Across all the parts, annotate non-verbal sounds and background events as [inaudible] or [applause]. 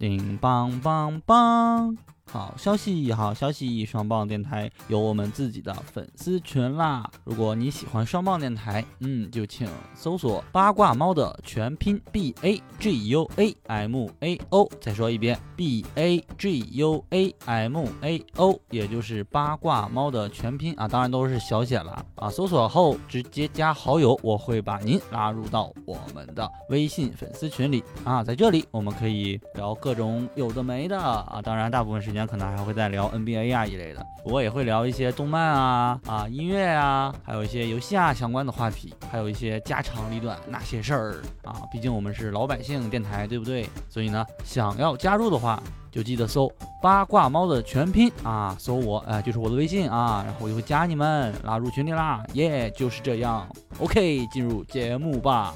叮当当当。好消息，好消息！双棒电台有我们自己的粉丝群啦！如果你喜欢双棒电台，嗯，就请搜索“八卦猫”的全拼 B A G U A M A O。再说一遍，B A G U A M A O，也就是八卦猫的全拼啊，当然都是小写了啊。搜索后直接加好友，我会把您拉入到我们的微信粉丝群里啊。在这里，我们可以聊各种有的没的啊，当然大部分时间。可能还会再聊 NBA 啊一类的，我也会聊一些动漫啊啊音乐啊，还有一些游戏啊相关的话题，还有一些家长里短那些事儿啊。毕竟我们是老百姓电台，对不对？所以呢，想要加入的话，就记得搜八卦猫的全拼啊，搜我，哎，就是我的微信啊，然后我就会加你们，拉入群里啦。耶，就是这样。OK，进入节目吧。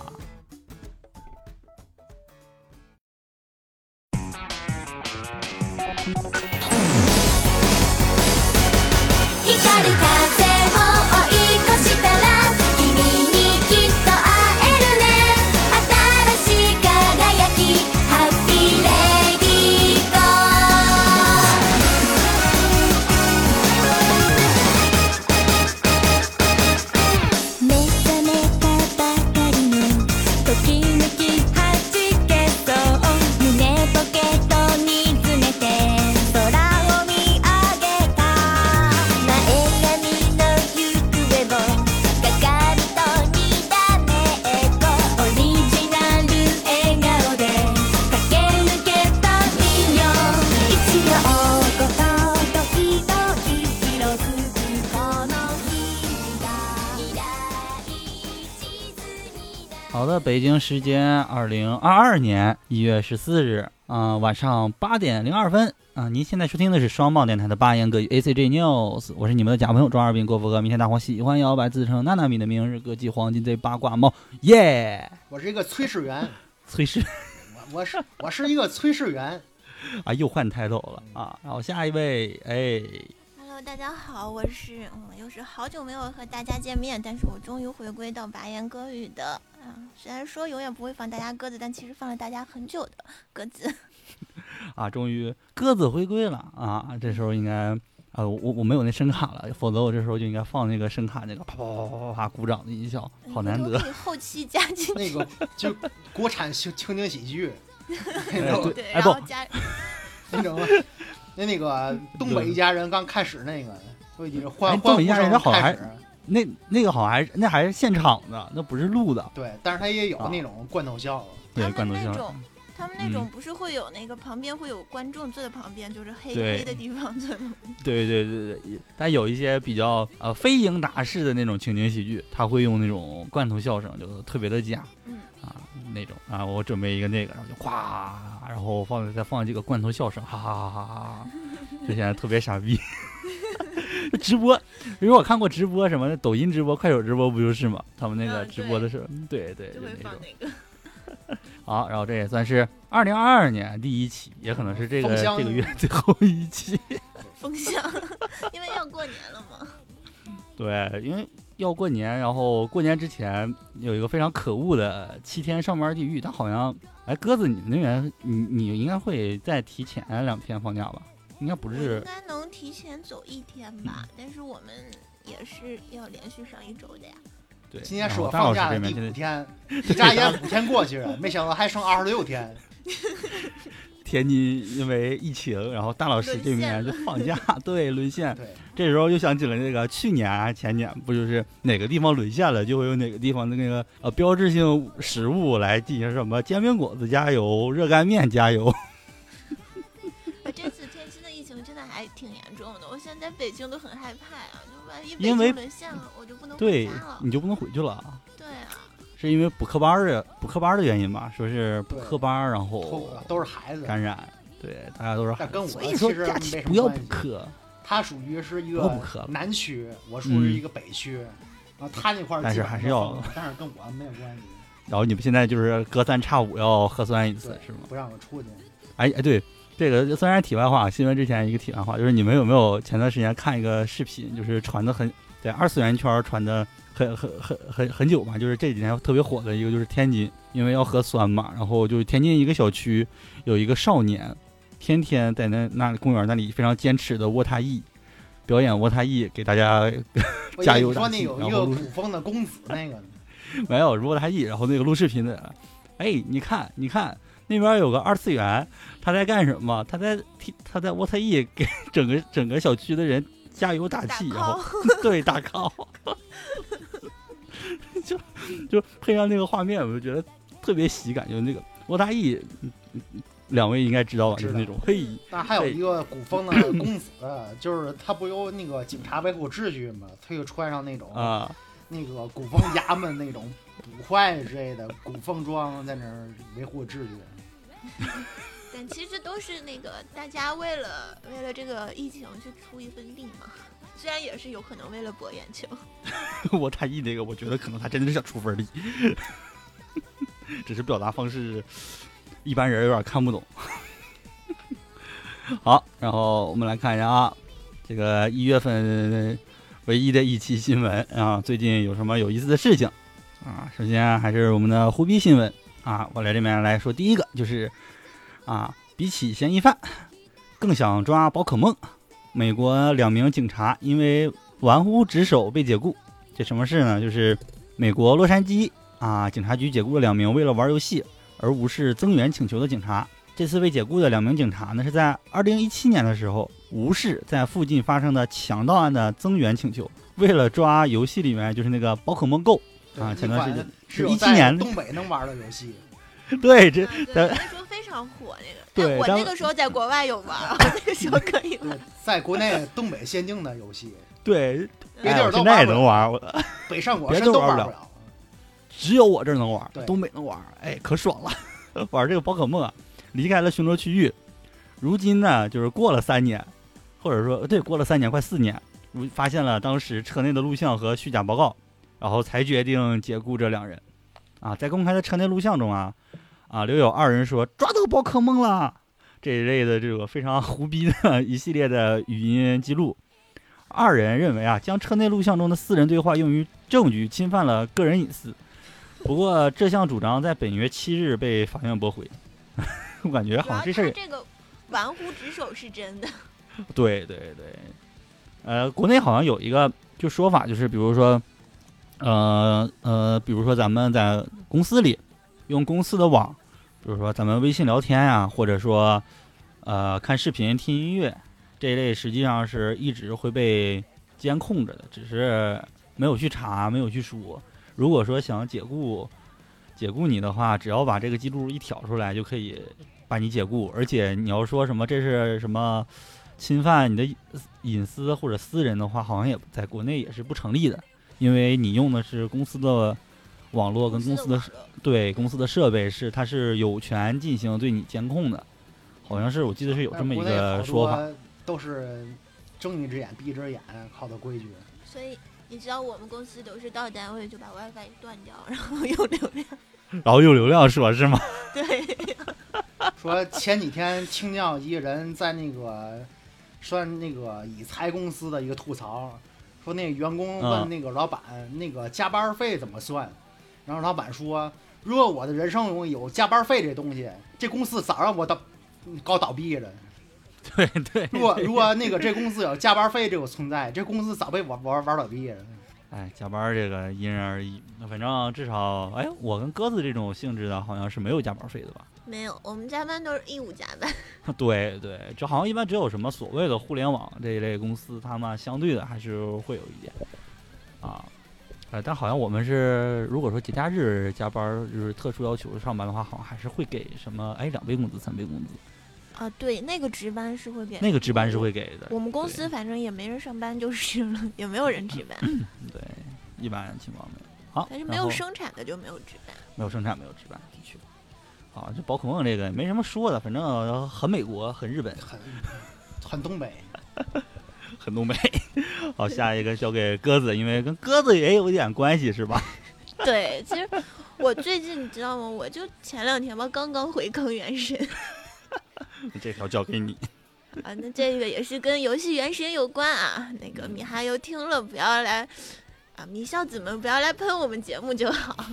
北京时间二零二二年一月十四日，嗯，晚上八点零二分，啊，您现在收听的是双棒电台的八言歌语 A C G News，我是你们的假朋友庄二斌郭富哥，明天大伙喜欢摇摆，自称娜娜米的明日歌姬黄金贼八卦猫，耶！我是一个炊事员，[laughs] 炊事，我我是我是一个炊事员，啊，又换 title 了啊，然后下一位，哎。大家好，我是嗯，又是好久没有和大家见面，但是我终于回归到白言歌语的啊。虽然说永远不会放大家鸽子，但其实放了大家很久的鸽子。[laughs] 啊，终于鸽子回归了啊！这时候应该啊，我我没有那声卡了，否则我这时候就应该放那个声卡那个啪啪啪啪啪啪鼓掌的音效，好难得。后期加进去那个就国产情情景喜剧，[laughs] 对，然后加。[laughs] 那那个东北一家人刚开始那个，就已经换东北一家人好还那那个好像还是那还是现场的，那不是录的。对，但是他也有那种罐头笑。对，罐头笑。他们那种不是会有那个旁边会有观众坐在旁边，就是黑黑的地方坐。[laughs] 对对对对，但有一些比较呃非英达式的那种情景喜剧，他会用那种罐头笑声，就特别的假。嗯。啊，那种啊，我准备一个那个，然后就咵，然后放再放几个罐头笑声，哈哈哈哈哈哈，就显得特别傻逼。[laughs] 直播，因为我看过直播什么抖音直播、快手直播，不就是吗？他们那个直播的时候，对对，就那种。好，然后这也算是二零二二年第一期，也可能是这个这个月最后一期。[laughs] 风向，因为要过年了嘛。[laughs] 对，因为要过年，然后过年之前有一个非常可恶的七天上班地狱，但好像，哎，鸽子，你那边你你应该会再提前两天放假吧？应该不是，应该能提前走一天吧？但是我们也是要连续上一周的呀。今天是我放假的第五天，[laughs] 一眨眼五天过去了，没想到还剩二十六天。天津因为疫情，然后大老师这边就放假，对，沦陷。对，这时候又想起了那个去年还前年，不就是哪个地方沦陷了，就会有哪个地方的那个呃标志性食物来进行什么煎饼果子加油，热干面加油。[laughs] 这次天津的疫情真的还挺严重的，我现在在北京都很害怕啊。因为沦陷了，对，你就不能回去了。对啊，是因为补课班的补课班的原因吧？说是补课班，然后都是孩子感染，对，大家都是孩子。所以说假期不要补课。他属于是一个南区，我属于一个北区，然后他那块儿但是还是要，但是跟我没有关系。然后你们现在就是隔三差五要核酸一次，是吗？不让我出去。哎哎，对。这个虽然题外话，新闻之前一个题外话，就是你们有没有前段时间看一个视频，就是传的很在二次元圈传的很很很很很久嘛，就是这几年特别火的一个就是天津，因为要核酸嘛，然后就是天津一个小区有一个少年，天天在那那公园那里非常坚持的卧榻翼，表演卧榻翼给大家加说那油打气有一个古风的公子那个，[laughs] 没有卧榻翼，然后那个录视频的，哎，你看你看那边有个二次元，他在干什么？他在踢他在卧榻翼给整个整个小区的人加油打打气，然后 [laughs] 对，打 call，[laughs] 就就配上那个画面，我就觉得特别喜感。就是那个罗大义，两位应该知道吧？知道就是那种嘿，那还有一个古风的 [laughs] 公子，就是他不有那个警察维护秩序嘛，他就穿上那种啊，那个古风衙门那种捕快之类的古风装，在那儿维护秩序。但其实都是那个大家为了为了这个疫情去出一份力嘛，虽然也是有可能为了博眼球。[laughs] 我大意那个，我觉得可能他真的是想出份力，[laughs] 只是表达方式一般人有点看不懂。[laughs] 好，然后我们来看一下啊，这个一月份唯一的一期新闻啊，最近有什么有意思的事情啊？首先还是我们的胡逼新闻啊，我来这边来说第一个就是啊，比起嫌疑犯，更想抓宝可梦。美国两名警察因为玩忽职守被解雇，这什么事呢？就是美国洛杉矶啊，警察局解雇了两名为了玩游戏而无视增援请求的警察。这次被解雇的两名警察呢，是在2017年的时候无视在附近发生的强盗案的增援请求，为了抓游戏里面就是那个宝可梦 Go 啊，前段时间是一七年东北能玩的游戏，[laughs] 对这常火那个。对我那个时候在国外有玩，[laughs] 我那个时候可以玩。，在国内东北限定的游戏，对，别地儿现在也玩不了能玩，我 [laughs] 北上广别深都玩不了。只有我这儿能玩对，东北能玩，哎，可爽了！[laughs] 玩这个宝可梦啊，离开了巡逻区域，如今呢，就是过了三年，或者说对，过了三年，快四年，如发现了当时车内的录像和虚假报告，然后才决定解雇这两人。啊，在公开的车内录像中啊，啊，留有二人说抓到宝可梦了这一类的这个非常胡逼的一系列的语音记录。二人认为啊，将车内录像中的私人对话用于证据，侵犯了个人隐私。不过这项主张在本月七日被法院驳回。[laughs] 我感觉好像这事儿这个玩忽职守是真的。[laughs] 对对对，呃，国内好像有一个就说法，就是比如说，呃呃，比如说咱们在公司里用公司的网，比如说咱们微信聊天呀、或者说呃看视频、听音乐这一类，实际上是一直会被监控着的，只是没有去查，没有去说。如果说想解雇解雇你的话，只要把这个记录一挑出来，就可以把你解雇。而且你要说什么这是什么侵犯你的隐私或者私人的话，好像也在国内也是不成立的，因为你用的是公司的网络跟公司的对公司的设备是它是有权进行对你监控的，好像是我记得是有这么一个说法。都是睁一只眼闭一只眼，靠的规矩。所以你知道我们公司都是到单位就把 WiFi 断掉，然后用流量。[laughs] 然后用流量说是吗？[laughs] 对，[laughs] 说前几天听见一个人在那个算那个理财公司的一个吐槽，说那个员工问嗯那个老板、那个加班费怎么算，然后老板说，如果我的人生中有加班费这东西，这公司早让我倒搞倒闭了。[laughs] 对对。如果如果那个这公司有加班费这个存在，这公司早被玩玩玩倒闭了。哎，加班这个因人而异，反正至少，哎，我跟鸽子这种性质的，好像是没有加班费的吧？没有，我们加班都是义务加班。对 [laughs] 对，就好像一般只有什么所谓的互联网这一类公司，他们相对的还是会有一点啊。呃，但好像我们是，如果说节假日加班，就是特殊要求上班的话，好像还是会给什么，哎，两倍工资、三倍工资，啊，对，那个值班是会给。那个值班是会给的。我们公司反正也没人上班就是了，也没有人值班，对，一般情况没有。好，但是没有生产的就没有值班。没有生产，没有值班，的确。好，就宝可梦这个没什么说的，反正很美国，很日本，很很东北，[laughs] 很东北。[laughs] 好，下一个交给鸽子，因为跟鸽子也有一点关系，是吧？[laughs] 对，其实我最近你知道吗？我就前两天吧，刚刚回坑原神 [laughs] 这条交给你。啊，那这个也是跟游戏原神有关啊。那个米哈游听了不要来啊，米孝子们不要来喷我们节目就好。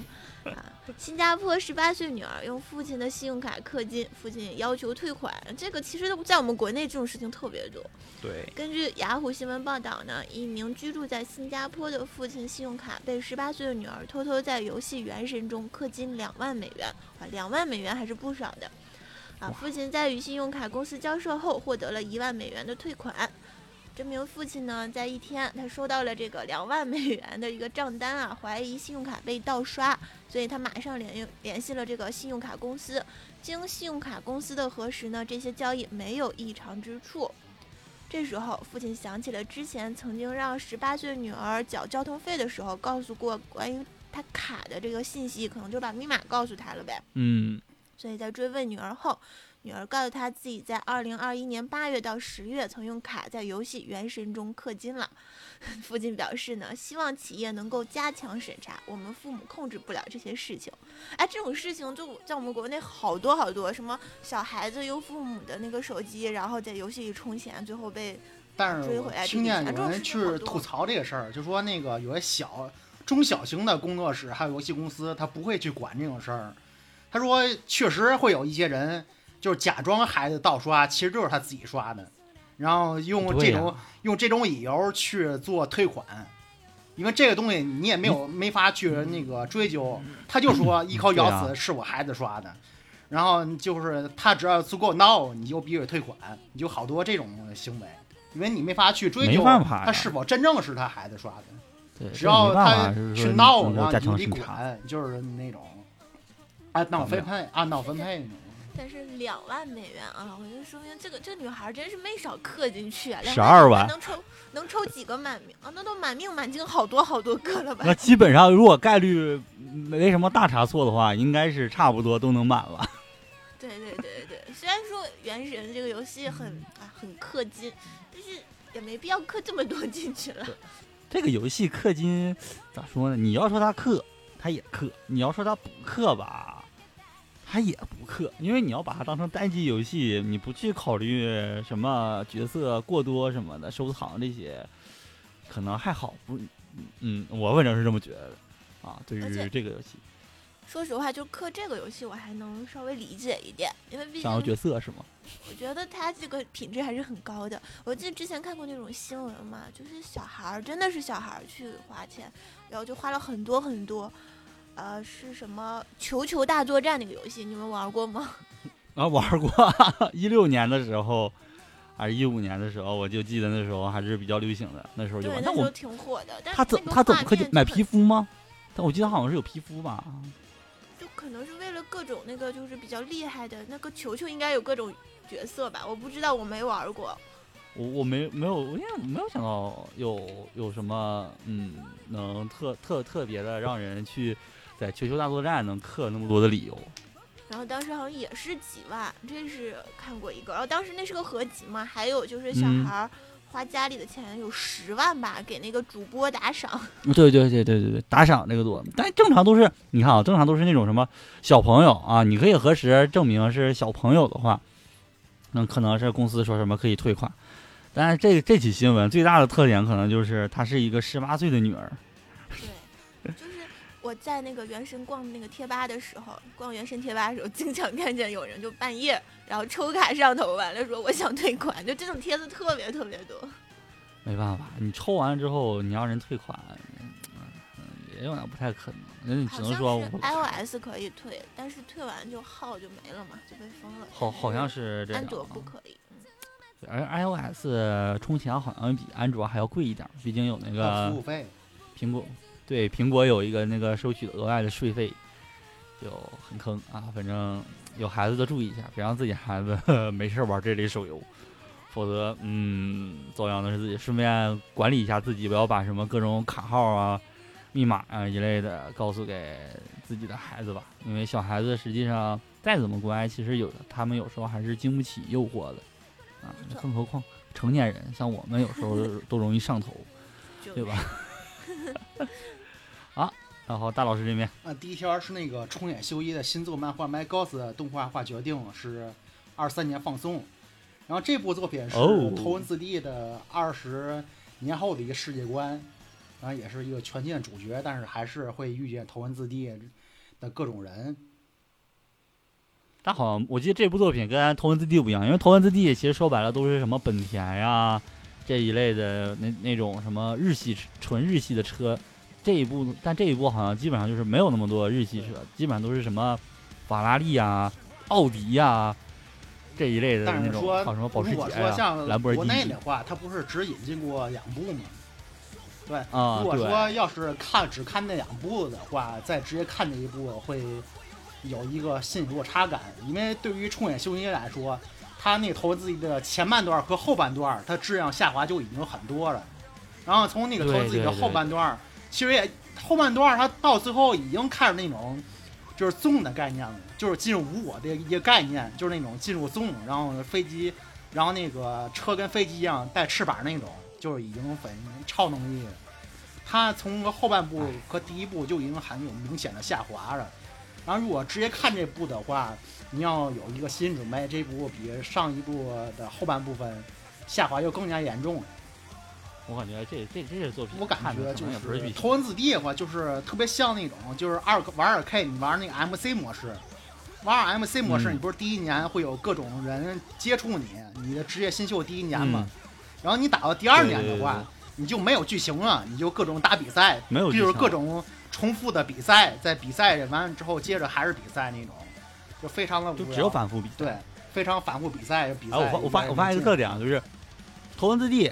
啊，新加坡十八岁女儿用父亲的信用卡氪金，父亲要求退款。这个其实在我们国内这种事情特别多。对，根据雅虎新闻报道呢，一名居住在新加坡的父亲信用卡被十八岁的女儿偷偷在游戏《原神》中氪金两万美元，啊，两万美元还是不少的。啊，父亲在与信用卡公司交涉后，获得了一万美元的退款。这名父亲呢，在一天他收到了这个两万美元的一个账单啊，怀疑信用卡被盗刷，所以他马上联联系了这个信用卡公司。经信用卡公司的核实呢，这些交易没有异常之处。这时候，父亲想起了之前曾经让十八岁女儿缴交通费的时候，告诉过关于他卡的这个信息，可能就把密码告诉他了呗。嗯，所以在追问女儿后。女儿告诉他自己，在二零二一年八月到十月曾用卡在游戏《原神》中氪金了。[laughs] 父亲表示呢，希望企业能够加强审查，我们父母控制不了这些事情。哎，这种事情就在我们国内好多好多，什么小孩子用父母的那个手机，然后在游戏里充钱，最后被但是追回来。听见有人去吐槽这个事儿，就说那个有些小中小型的工作室还有游戏公司，他不会去管这种事儿。他说，确实会有一些人。就是假装孩子盗刷，其实就是他自己刷的，然后用这种用这种理由去做退款，因为这个东西你也没有没法去那个追究，他就说一口咬死是我孩子刷的，然后就是他只要足够闹，你就必须退款，你就好多这种行为，因为你没法去追究他是否真正是他孩子刷的，只要他去闹，然后就得管，就是那种。按闹分配，按闹分配那种。但是两万美元啊，我就说明这个这个女孩真是没少氪进去啊！十二万能抽能抽几个满命啊？那都满命满金好多好多个了吧？那基本上如果概率没什么大差错的话，应该是差不多都能满了。对对对对，虽然说《原神》这个游戏很啊很氪金，但是也没必要氪这么多进去了。这个游戏氪金咋说呢？你要说它氪，它也氪；你要说它不氪吧。他也不氪，因为你要把它当成单机游戏，你不去考虑什么角色过多什么的收藏这些，可能还好。不，嗯，我反正是这么觉得的啊。对于这个游戏，说实话，就氪这个游戏，我还能稍微理解一点，因为毕竟想要角色是吗？[laughs] 我觉得它这个品质还是很高的。我记得之前看过那种新闻嘛，就是小孩儿真的是小孩儿去花钱，然后就花了很多很多。呃，是什么《球球大作战》那个游戏，你们玩过吗？[laughs] 啊，玩过，[laughs] 一六年的时候，还是一五年的时候，我就记得那时候还是比较流行的，那时候就玩。那时候挺火的。他怎他怎么可以买皮肤吗？但我记得好像是有皮肤吧。就可能是为了各种那个就是比较厉害的那个球球，应该有各种角色吧？我不知道，我没玩过。我我没没有，因为没有想到有有什么嗯，能特特特别的让人去。在球球大作战能氪那么多的理由，然后当时好像也是几万，这是看过一个。然后当时那是个合集嘛，还有就是小孩花家里的钱有十万吧，给那个主播打赏。[laughs] 对对对对对对，打赏那个多。但正常都是你看啊，正常都是那种什么小朋友啊，你可以核实证明是小朋友的话，那可能是公司说什么可以退款。但是这这起新闻最大的特点可能就是她是一个十八岁的女儿。我在那个原神逛那个贴吧的时候，逛原神贴吧的时候，经常看见有人就半夜然后抽卡上头，完了说我想退款，就这种帖子特别特别多。没办法，你抽完了之后你让人退款，嗯，也有点不太可能。那你只能说 iOS 可以退，但是退完就号就没了嘛，就被封了。好，好像是这样。安卓不可以。而 iOS 充钱好像比安卓还要贵一点，毕竟有那个服务费，苹果。对，苹果有一个那个收取额外的税费，就很坑啊。反正有孩子的注意一下，别让自己孩子 [laughs] 没事玩这类手游，否则，嗯，遭殃的是自己。顺便管理一下自己，不要把什么各种卡号啊、密码啊一类的告诉给自己的孩子吧。因为小孩子实际上再怎么乖，其实有的他们有时候还是经不起诱惑的啊。更何况成年人，像我们有时候 [laughs] 都容易上头，对吧？[laughs] 好，然后大老师这边。啊，第一条是那个冲野修一的新作漫画《My Ghost》动画化决定是二三年放松，然后这部作品是头文字 D 的二十年后的一个世界观，然后也是一个全新的主角，但是还是会遇见头文字 D 的各种人。但好像我记得这部作品跟《头文字 D》不一样，因为《头文字 D》其实说白了都是什么本田呀这一类的那那种什么日系纯日系的车。这一部，但这一部好像基本上就是没有那么多日系车，基本上都是什么法拉利呀、奥迪呀这一类的那种，好什么保时捷呀、兰博基尼。国内的话，它不是只引进过两部吗？对，啊，如果说要是看只看那两部的话，再直接看这一部会有一个心理落差感，因为对于冲野秀一来说，他那个头文字 D 的前半段和后半段，它质量下滑就已经很多了。然后从那个投资的后半段。其实也后半段，它到最后已经开始那种，就是纵的概念了，就是进入无我的一个概念，就是那种进入纵然后飞机，然后那个车跟飞机一样带翅膀那种，就是已经很超能力。它从后半部和第一部就已经很有明显的下滑了。然后如果直接看这部的话，你要有一个心理准备，这部比上一部的后半部分下滑又更加严重了。我感觉这这这些作品，我感觉就是头文字 D 的话，就是特别像那种，就是二玩二 K，你玩那个 MC 模式，玩二 MC 模式，你不是第一年会有各种人接触你，你的职业新秀第一年嘛，然后你打到第二年的话，你就没有剧情了，你就各种打比赛，没有就是各种重复的比赛，在比赛完了之后接着还是比赛那种，就非常的就只有反复比赛，对，非常反复比赛比赛。我发我发我发现一个特点啊，就是头文字 D。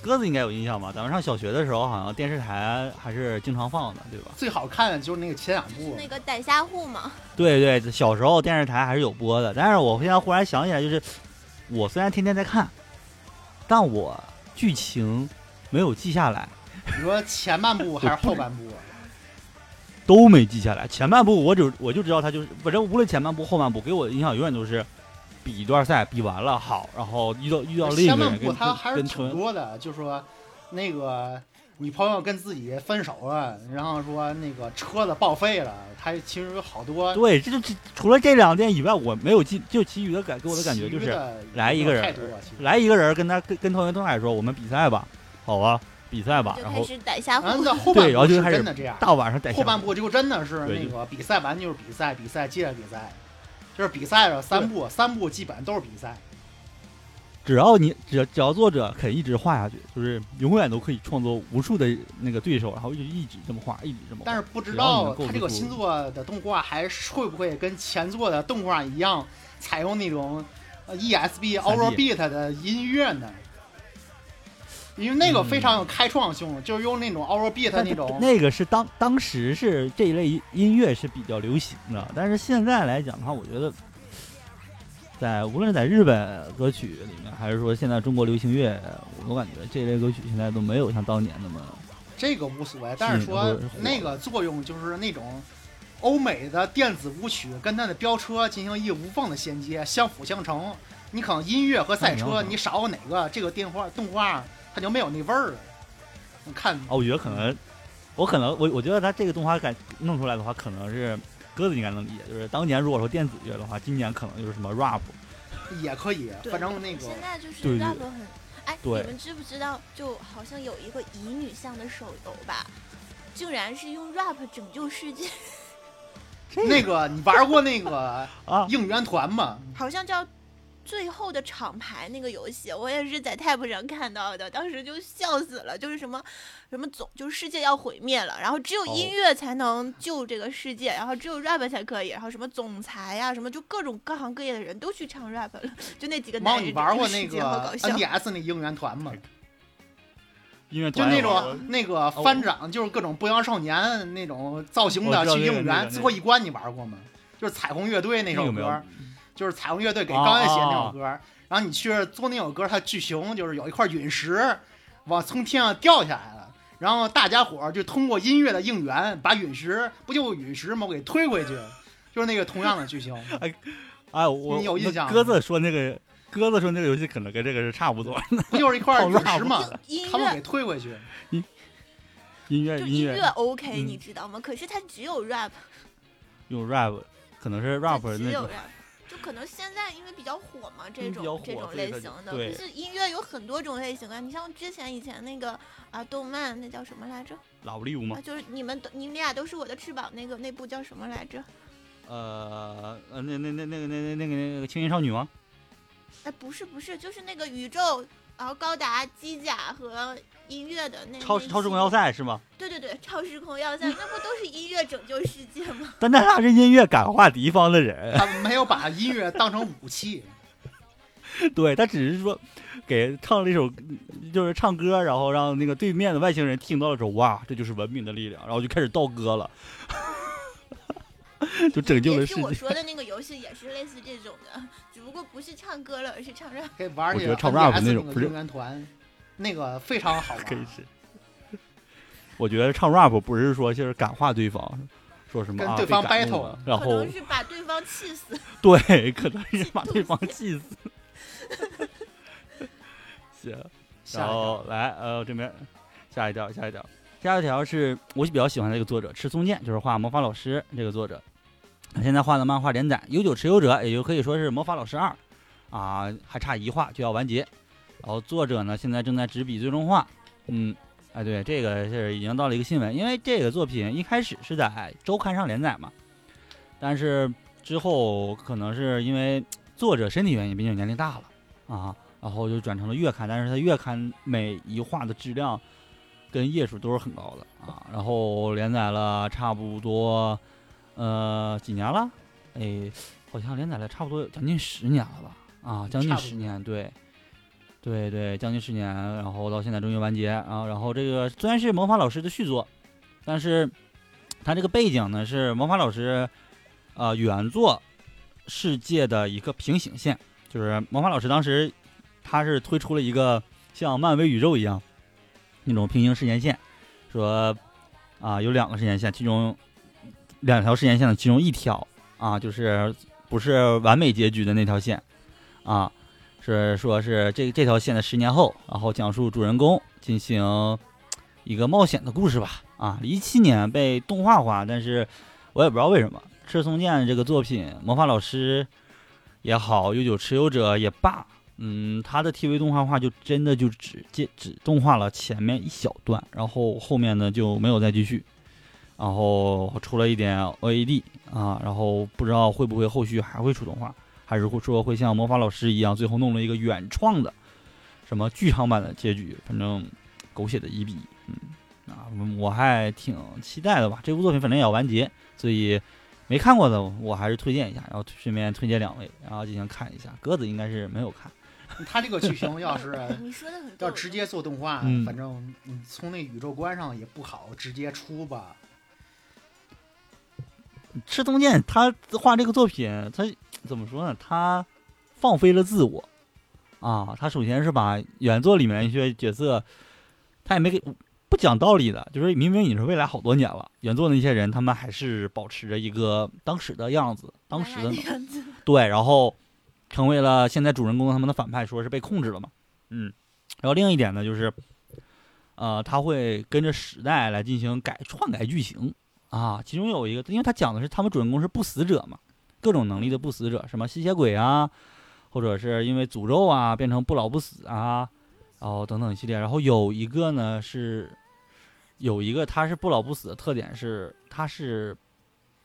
鸽子应该有印象吧？咱们上小学的时候，好像电视台还是经常放的，对吧？最好看的就是那个前两部，那个逮虾户嘛。对对，小时候电视台还是有播的。但是我现在忽然想起来，就是我虽然天天在看，但我剧情没有记下来。[laughs] 你说前半部还是后半部？都没记下来。前半部我只我就知道他就是，反正无论前半部后半部，给我的印象永远都是。比一段赛，比完了好，然后遇到遇到另一个人，跟他还是挺多的，就说那个女朋友跟自己分手了，然后说那个车子报废了，他其实有好多。对，这就除了这两点以外，我没有记，就其余的感给我的感觉就是来一个人，来一个人跟他跟跟同学东海说，我们比赛吧，好吧，比赛吧，然后逮下对，然后就开始大晚上逮后半部就真的是那个比赛完就是比赛，比赛接着比赛。就是比赛了三部，三部基本上都是比赛。只要你只只要作者肯一直画下去，就是永远都可以创作无数的那个对手，然后就一直这么画，一直这么。但是不知道他这个新作的动画还会不会跟前作的动画一样，采用那种 ESB Over Beat 的音乐呢？因为那个非常有开创性，就是用那种 Our Beat 那种。那个是当当时是这一类音乐是比较流行的，但是现在来讲的话，我觉得，在无论是在日本歌曲里面，还是说现在中国流行乐，我感觉这类歌曲现在都没有像当年那么。这个无所谓，但是说那个作用就是那种欧美的电子舞曲跟它的飙车进行一个无缝的衔接，相辅相成。你可能音乐和赛车，你少哪个，这个电话动画。它就没有那味儿了。你看哦，我觉得可能，我可能我我觉得他这个动画感弄出来的话，可能是鸽子应该能理解。就是当年如果说电子乐的话，今年可能就是什么 rap，也可以。反正那个现在就是 rap 很哎，你们知不知道？就好像有一个乙女向的手游吧，竟然是用 rap 拯救世界。那个你玩过那个啊应援团吗？好像叫。最后的厂牌那个游戏，我也是在 Tab 上看到的，当时就笑死了。就是什么什么总，就是世界要毁灭了，然后只有音乐才能救这个世界，然后只有 rap 才可以，然后什么总裁呀，什么就各种各行各业的人都去唱 rap 了，就那几个男人。你玩过那个 NDS 那应援团吗？[laughs] 音乐团就那种那个翻掌，就是各种不良少年那种造型的去应援。最后一关你玩过吗？就是彩虹乐队那首歌。就是彩虹乐队给高安写那首歌，然后你去做那首歌，它剧情就是有一块陨石往从天上掉下来了，然后大家伙就通过音乐的应援，把陨石不就陨石吗？给推回去，就是那个同样的剧情。[laughs] 哎，哎，我你有印象？鸽子说那个，鸽子说那个游戏可能跟这个是差不多，不就是一块陨石吗？他们给推回去。[laughs] 音音乐音乐 OK，你知道吗？可是它只有 rap，用 rap 可能是 rap 那种。就可能现在因为比较火嘛，这种这种类型的，对可是音乐有很多种类型啊。你像之前以前那个啊，动漫那叫什么来着？老不利吗啊，？就是你们都你俩都是我的翅膀那个那部叫什么来着？呃呃，那那那那个那那那个那个青音少女吗？哎，不是不是，就是那个宇宙，然后高达机甲和音乐的那那超超时空要塞是吗？对对对，超时空要塞，那不都是音乐拯救世界吗？[laughs] 但那他是音乐感化敌方的人，他没有把音乐当成武器。[laughs] 对他只是说给唱了一首，就是唱歌，然后让那个对面的外星人听到了之后，哇，这就是文明的力量，然后就开始倒歌了，[laughs] 就拯救了世界。我说的那个游戏，也是类似这种的，只不过不是唱歌了，而是唱 rap。可以玩那个我觉得唱 rap 那种不是个应援团，那个非常好玩。[laughs] 可以是。我觉得唱 rap 不是说就是感化对方，说什么啊跟对方 battle 了然可后能是把对方气死。[laughs] 对，可能是把对方气死。[laughs] 行，然后来呃这边下一条，下一条，下一条是我比较喜欢的一个作者赤松健，就是画魔法老师这个作者，他现在画的漫画连载《悠久持有者》，也就可以说是魔法老师二啊，还差一画就要完结。然后作者呢现在正在执笔最终画，嗯。哎，对，这个是已经到了一个新闻，因为这个作品一开始是在周刊上连载嘛，但是之后可能是因为作者身体原因，毕竟年龄大了啊，然后就转成了月刊，但是它月刊每一画的质量跟页数都是很高的啊，然后连载了差不多呃几年了，哎，好像连载了差不多有将近十年了吧，啊，将近十年，对。对对，将近十年，然后到现在终于完结啊。然后这个虽然是魔法老师的续作，但是它这个背景呢是魔法老师呃原作世界的一个平行线，就是魔法老师当时他是推出了一个像漫威宇宙一样那种平行时间线，说啊有两个时间线，其中两条时间线的其中一条啊就是不是完美结局的那条线啊。是说是这这条线的十年后，然后讲述主人公进行一个冒险的故事吧。啊，一七年被动画化，但是我也不知道为什么。赤松健这个作品，《魔法老师》也好，《悠久持有者》也罢，嗯，他的 TV 动画化就真的就只只只动画了前面一小段，然后后面呢就没有再继续，然后出了一点 OAD 啊，然后不知道会不会后续还会出动画。还是会说会像魔法老师一样，最后弄了一个原创的什么剧场版的结局，反正狗血的一笔，嗯啊，我还挺期待的吧。这部作品反正也要完结，所以没看过的我还是推荐一下，然后顺便推荐两位，然后进行看一下。鸽子应该是没有看，他这个剧情要是 [laughs] 你说的很要直接做动画，嗯反正从那宇宙观上也不好直接出吧。赤松健他画这个作品，他怎么说呢？他放飞了自我啊！他首先是把原作里面一些角色，他也没给不讲道理的，就是明明你是未来好多年了，原作那些人他们还是保持着一个当时的样子，当时的对，然后成为了现在主人公他们的反派，说是被控制了嘛，嗯，然后另一点呢就是，呃，他会跟着时代来进行改篡改剧情啊，其中有一个，因为他讲的是他们主人公是不死者嘛，各种能力的不死者，什么吸血鬼啊，或者是因为诅咒啊变成不老不死啊，然后等等一系列，然后有一个呢是。有一个他是不老不死的特点是，他是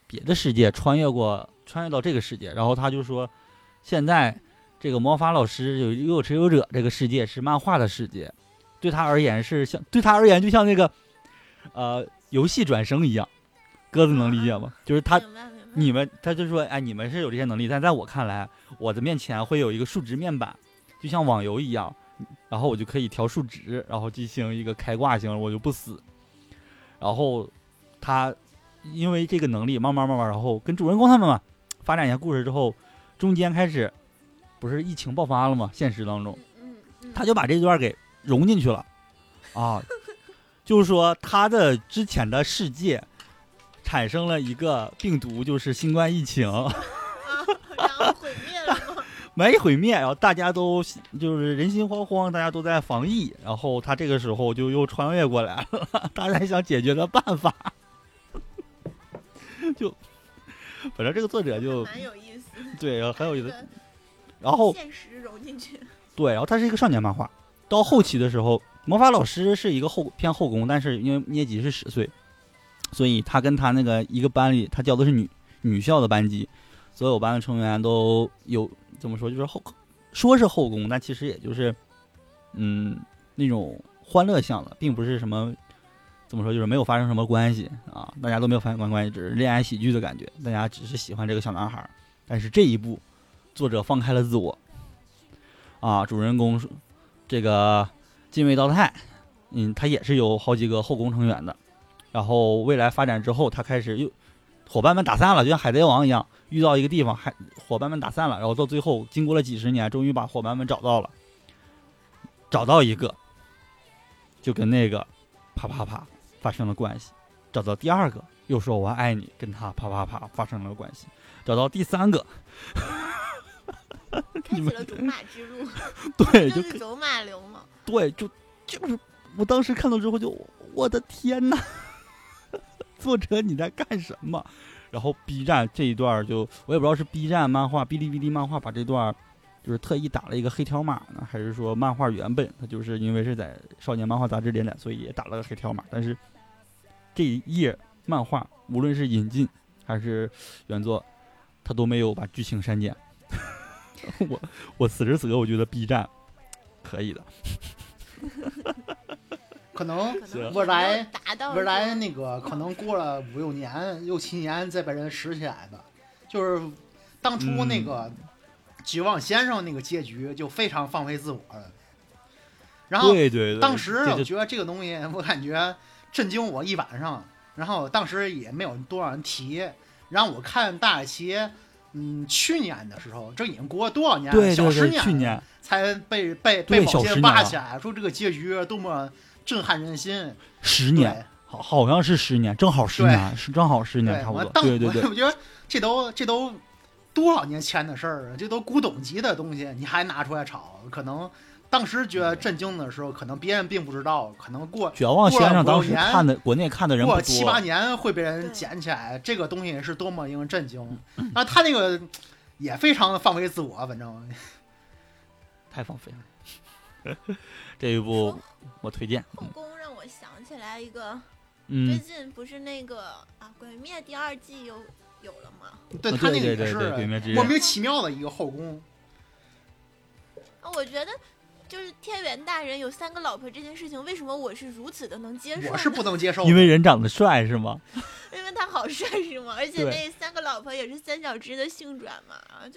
别的世界穿越过，穿越到这个世界，然后他就说，现在这个魔法老师有悠有持有者这个世界是漫画的世界，对他而言是像对他而言就像那个呃游戏转生一样，鸽子能理解吗？[laughs] 就是他你们他就说，哎，你们是有这些能力，但在我看来，我的面前会有一个数值面板，就像网游一样，然后我就可以调数值，然后进行一个开挂型，我就不死。然后他因为这个能力，慢慢慢慢，然后跟主人公他们嘛发展一下故事之后，中间开始不是疫情爆发了吗？现实当中，他就把这段给融进去了，啊，[laughs] 就是说他的之前的世界产生了一个病毒，就是新冠疫情，啊，然后毁灭了吗？没毁灭，然后大家都就是人心惶惶，大家都在防疫，然后他这个时候就又穿越过来了，[laughs] 大家想解决的办法，[laughs] 就反正这个作者就 [laughs] 蛮有意思对，很有意思。然后现实融进去。对，然后它是一个少年漫画。到后期的时候，魔法老师是一个后偏后宫，但是因为捏吉是十岁，所以他跟他那个一个班里，他教的是女女校的班级，所有班的成员都有怎么说，就是后说是后宫，但其实也就是嗯那种欢乐向的，并不是什么怎么说，就是没有发生什么关系啊，大家都没有发生关系，只是恋爱喜剧的感觉，大家只是喜欢这个小男孩。但是这一部，作者放开了自我，啊，主人公这个近卫道太，嗯，他也是有好几个后宫成员的。然后未来发展之后，他开始又伙伴们打散了，就像海贼王一样，遇到一个地方，还伙伴们打散了，然后到最后经过了几十年，终于把伙伴们找到了，找到一个，就跟那个啪啪啪发生了关系，找到第二个又说我爱你，跟他啪啪啪发生了关系，找到第三个，[laughs] 开启了种马之路，对，就就是走马流嘛。对，就就是我当时看到之后就我的天呐，作者你在干什么？然后 B 站这一段就我也不知道是 B 站漫画、哔哩哔哩漫画把这段就是特意打了一个黑条码呢，还是说漫画原本它就是因为是在少年漫画杂志连载，所以也打了个黑条码。但是这一页漫画无论是引进还是原作，它都没有把剧情删减。[laughs] 我我此时此刻我觉得 B 站可以的。[laughs] 可能未来未来那个可能过了五六年、六七年再被人拾起来的，就是当初那个绝望先生那个结局就非常放飞自我了。然后对对对，当时我觉得这个东西，我感觉震惊我一晚上。然后当时也没有多少人提。然后我看大概其，嗯，去年的时候，这已经过了多少年了？对对对，小十年去年才被被被某些小十年了挖起来，说这个结局多么震撼人心。十年，好好像是十年，正好十年，是正好十年差不多。我当对对对我，[laughs] 我觉得这都这都多少年前的事儿啊，这都古董级的东西，你还拿出来炒，可能当时觉得震惊的时候，可能别人并不知道，可能过绝望先生当时过了五年看的国内看的人过七八，年会被人捡起来，这个东西是多么令人震惊。嗯啊，他那个也非常的放飞自我，反正太放飞了。[laughs] 这一部说我推荐，后宫让我想起来一个，最嗯，近不是那个啊，《鬼灭》第二季有有了吗？啊对他那个也是莫名其妙的一个后宫。啊，我觉得就是天元大人有三个老婆这件事情，为什么我是如此的能接受？我是不能接受，因为人长得帅是吗？[laughs] 因为他好帅是吗？而且那三个老婆也是三角之的性转嘛，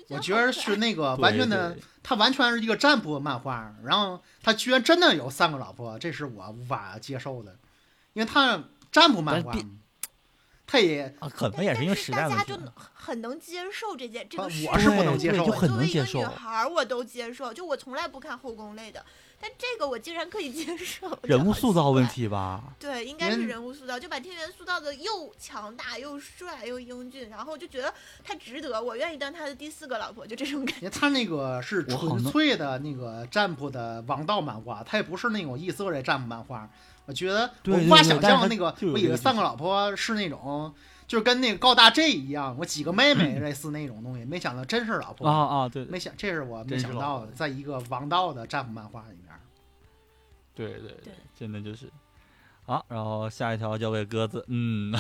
我觉得是那个完全的对，他完全是一个占卜漫画，然后他居然真的有三个老婆，这是我无法接受的，因为他占卜漫画他也啊，可能也是因为时代问题大家就。能很能接受这件这个啊事我是不能接受就很作为一个能接受女。孩儿，我都接受。就我从来不看后宫类的，但这个我竟然可以接受。[laughs] 人物塑造问。题吧，对，应该是人人物塑造，就把天元塑造的又强大又帅又英俊，然后就觉得他值得，我愿意当他的第四个老婆，就这种感觉。[laughs] 他那个是纯粹的那个占卜的王道漫画，他也不是那种异色的占卜漫画。我觉得我无法想象那个，我以为三个老婆是那种，就是跟那个高大 J 一样，我几个妹妹 [clears throat] 类似那种东西，没想到真是老婆。啊啊，对没想，这是我没想到的，在一个王道的战斧漫画里面。对对对对，真的就是。好，然后下一条交给鸽子，嗯，[laughs]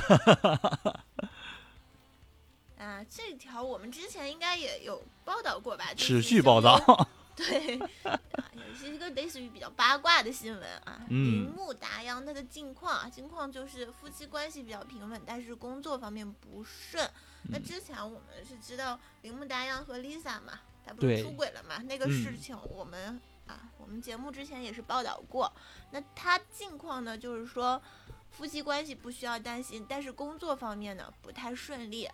啊，这条我们之前应该也有报道过吧？[laughs] 就是持续报道。对，啊，也是一个类似于比较八卦的新闻啊。铃木达央他的近况啊，近况就是夫妻关系比较平稳，但是工作方面不顺。那之前我们是知道铃木达央和 Lisa 嘛，他不是出轨了嘛？那个事情我们、啊，我们节目之前也是报道过。那他近况呢，就是说夫妻关系不需要担心，但是工作方面呢不太顺利。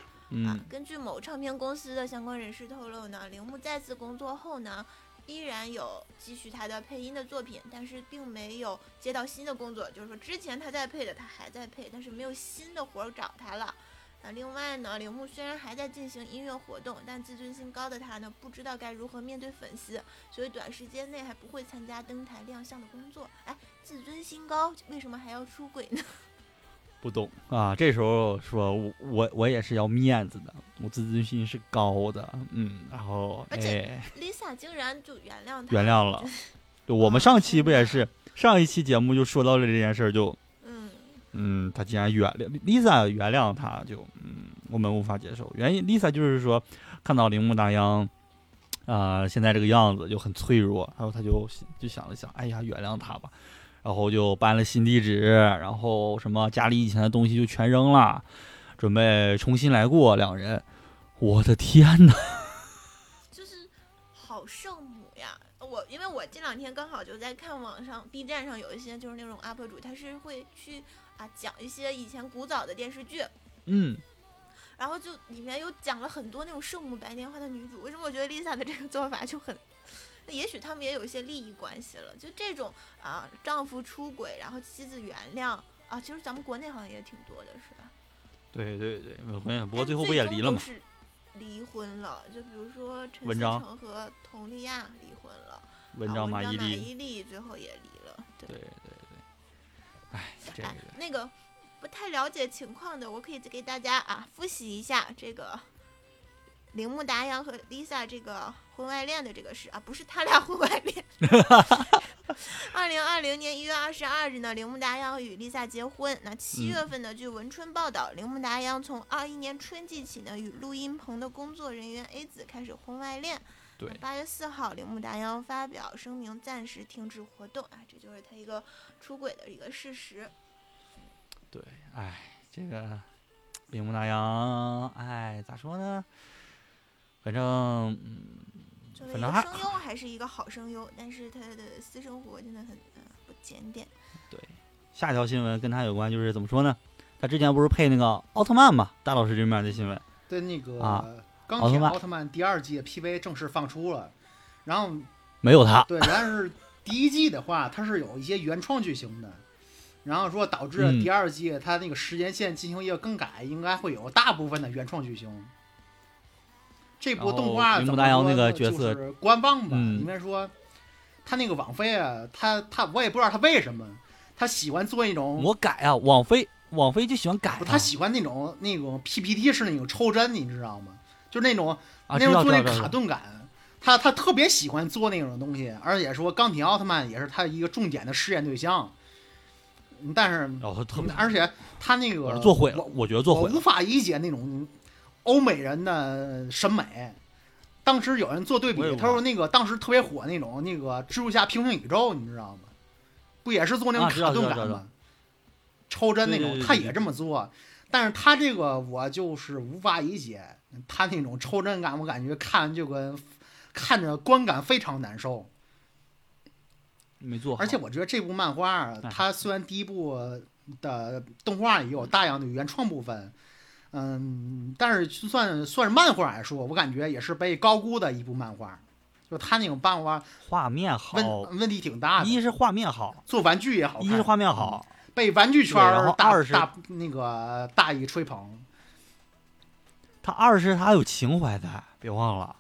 啊，根据某唱片公司的相关人士透露呢，铃木再次工作后呢，依然有继续他的配音的作品，但是并没有接到新的工作，就是说之前他在配的他还在配，但是没有新的活儿找他了。啊，另外呢，铃木虽然还在进行音乐活动，但自尊心高的他呢，不知道该如何面对粉丝，所以短时间内还不会参加登台亮相的工作。哎，自尊心高，为什么还要出轨呢？不懂啊。这时候说我我我也是要面子的，我自尊心是高的，嗯，然后而且哎 Lisa 竟然就原谅他，原谅了。[laughs] 就我们上期不也是上一期节目就说到了这件事儿，就嗯，嗯，他竟然原谅 Lisa 原谅他，就嗯，我们无法接受。原因 Lisa 就是说看到铃木大央。啊、现在这个样子就很脆弱，然后他就就想了想，哎呀，原谅他吧，然后就搬了新地址，然后什么家里以前的东西就全扔了，准备重新来过。两人，我的天哪！[laughs] 就是好圣母呀！我因为我这两天刚好就在看网上 B 站上有一些就是那种 UP 主，他是会去啊讲一些以前古早的电视剧，嗯，然后就里面有讲了很多那种圣母白莲花的女主。为什么我觉得 Lisa 的这个做法就很？那也许他们也有一些利益关系了。就这种啊，丈夫出轨，然后妻子原谅啊，其实咱们国内好像也挺多的，是吧？对对对，不过不过最后不也离了吗？是离婚了，就比如说陈思诚和佟丽娅离婚了，文章马伊琍，伊琍最后也离了。对，对对对，哎，这个哎，那个不太了解情况的，我可以给大家啊复习一下这个铃木达央和 Lisa 这个婚外恋的这个事啊，不是他俩婚外恋。[laughs] 二零二零年一月二十二日呢，铃木达央与 Lisa 结婚。那七月份呢，据文春报道，铃木达央从二一年春季起呢，与录音棚的工作人员 A 子开始婚外恋。对八月四号，铃木达央发表声明，暂时停止活动啊，这就是他一个出轨的一个事实。对，哎，这个铃木达央，哎，咋说呢？反正嗯，反正还声优，还是一个好声优，但是他的私生活真的很呃不检点。对。下一条新闻跟他有关，就是怎么说呢？他之前不是配那个奥特曼嘛？大老师这面的新闻，对那个啊钢奥特曼铁奥特曼第二季的 PV 正式放出了，然后没有他，对，但是第一季的话，它是有一些原创剧情的，然后说导致嗯第二季它那个时间线进行一个更改，应该会有大部分的原创剧情。这部动画怎么大洋说那个呢角色就是官方吧，嗯应该说他那个网飞啊，他他我也不知道他为什么，他喜欢做那种我改啊，网飞网飞就喜欢改、啊，他喜欢那种那种 PPT 式那种抽帧，你知道吗？就是那种啊，那种做那卡顿感，他他特别喜欢做那种东西，而且说钢铁奥特曼也是他一个重点的试验对象。嗯但是，哦，而且他那个做毁了，我我觉得做毁了。我无法理解那种欧美人的审美。当时有人做对比他说那个当时特别火那种那个蜘蛛侠平行宇宙，你知道吗？不也是做那种卡顿感吗？抽帧那种，他也这么做，但是他这个我就是无法理解，他那种抽帧感，我感觉看就跟看着观感非常难受。没做好，而且我觉得这部漫画啊哎，它虽然第一部的动画也有大量的原创部分，嗯，但是就算算是漫画来说，我感觉也是被高估的一部漫画。就他那种漫画画面好，问问题挺大的，一是画面好，做玩具也好看，一是画面好，被玩具圈然儿大大那个大一吹捧。他二是他有情怀在，别忘了。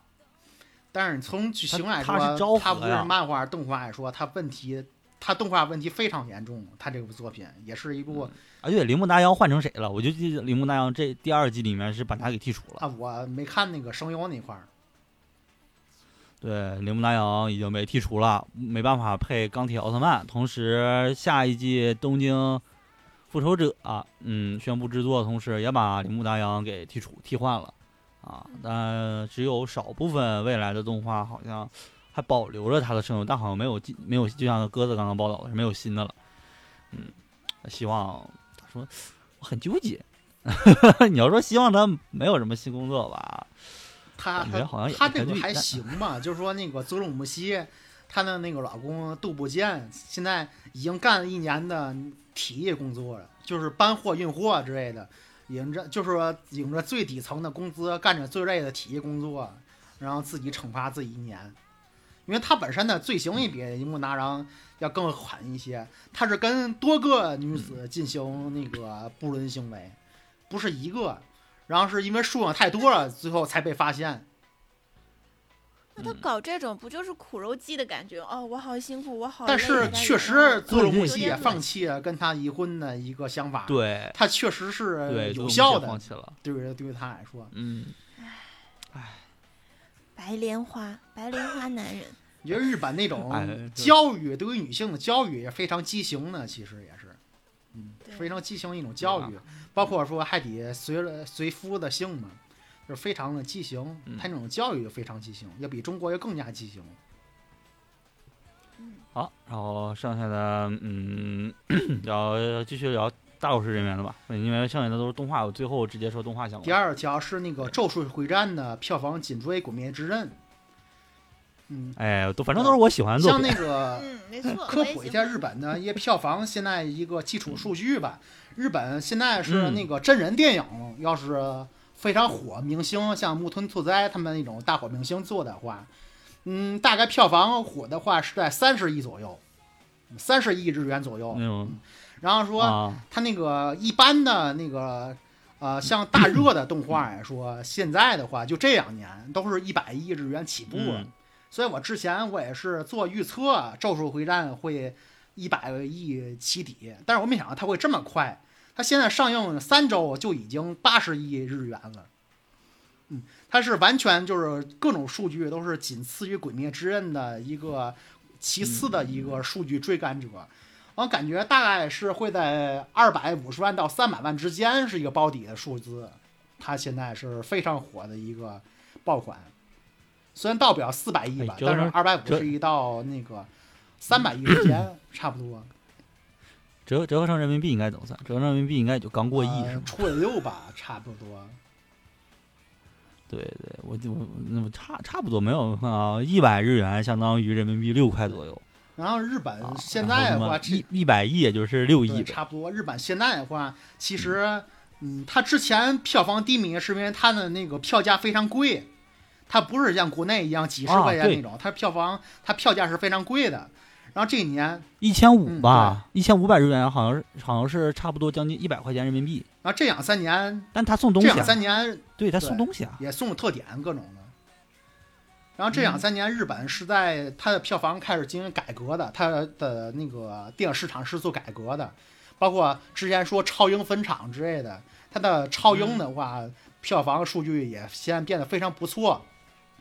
但是从剧情来说，他不是漫画动画来说，他问题，它动画问题非常严重。他这部作品也是一部啊，对，铃木大洋换成谁了？我就记得铃木大洋这第二季里面是把他给剔除了。啊，我没看那个声优那块儿。对，铃木大洋已经被剔除了，没办法配钢铁奥特曼。同时，下一季东京复仇者啊，嗯，宣布制作的同时，也把铃木大洋给剔除替换了啊。但只有少部分未来的动画好像还保留着他的声优，但好像没有进没有，就像鸽子刚刚报道的是没有新的了。嗯，希望他说我很纠结。[laughs] 你要说希望他没有什么新工作吧，他感觉好像也她这个还行吧，就是说那个佐佐木希，她的那个老公杜部健，现在已经干了一年的体力工作了，就是搬货运货之类的，领着就是说领着最底层的工资，干着最累的体力工作，然后自己惩罚自己一年。因为他本身的罪行也比樱木达郎要更狠一些，他是跟多个女子进行那个不伦行为，不是一个。然后是因为数量太多了，最后才被发现。那他搞这种不就是苦肉计的感觉？哦，我好辛苦，我好。但是确实，佐佐木有点恶希也放弃了跟他离婚的一个想法。，对他确实是，有效的，放弃了。对于对于他来说。嗯，白莲花，白莲花男人。你觉得日本那种教育对于女性的教育也非常畸形呢，其实也是，嗯，非常畸形的一种教育，包括说还得随了随夫的姓嘛，就是非常的畸形。嗯他那种教育就非常畸形，要比中国要更加畸形。好，然后剩下的嗯，[coughs] 聊继续聊大老师人员了吧，因为剩下的都是动画，我最后直接说动画项目。第二条是那个《咒术回战》的票房紧追《鬼灭之刃》。嗯，哎，都反正都是我喜欢的作品。像那个嗯，没错。科普一下日本的一些票房现在一个基础数据吧。日本现在是嗯那个真人电影，要是非常火，明星像木村拓哉他们那种大火明星做的话，嗯，大概票房火的话是在三十亿左右，三十亿日元左右。那种然后说啊，他那个一般的那个。呃，像大热的动画来说，现在的话就这两年都是一百亿日元起步所以我之前我也是做预测，《咒术回战》会一百个亿起底，但是我没想到它会这么快。它现在上映三周就已经八十亿日元了，嗯，它是完全就是各种数据都是仅次于《鬼灭之刃》的一个其次的一个数据追赶者。我感觉大概是会在二百五十万到三百万之间是一个包底的数字，它现在是非常火的一个爆款。虽然到不了四百亿吧哎，但是成二百五十亿到那个三百亿之间差不多，折折合成人民币应该怎么算？折合成人民币应该也就刚过亿是吗？呃出了六吧，差不多。[laughs] 对对，我就我那么差差不多没有啊，一百日元相当于人民币六块左右。然后日本啊，现在的话，一一百亿也就是六亿。差不多。日本现在的话，其实，嗯，它之前票房低迷是因为它的那个票价非常贵，它不是像国内一样几十块钱那种，它票房它票价是非常贵的。然后这一年，一千五嗯吧，一千五百日元，好像是好像是差不多将近一百块钱人民币。然后这两三年，但他送东西、这两啊，三年对他送东西啊，也送特点各种的。然后这嗯两三年，日本是在它的票房开始进行改革的，它的那个电影市场是做改革的，包括之前说超英分厂之类的，它的超英的话，票房数据也现在变得非常不错。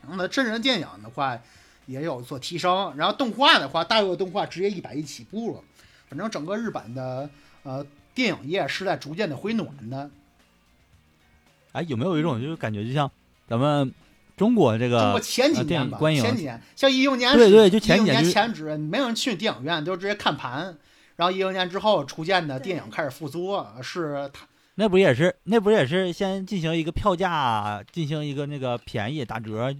然后呢，真人电影的话也有所提升，然后动画的话，大陆的动画直接一百亿起步了。反正整个日本的呃电影业是在逐渐的回暖的。哎，有没有一种就是感觉就像咱们中国这个中国前几年吧，影观影前几年像一六年，对对就前几年前指没有人去电影院，就直接看盘。然后一六年之后出现的电影开始复苏，是它那不也是那不也是先进行一个票价进行一个那个便宜打折，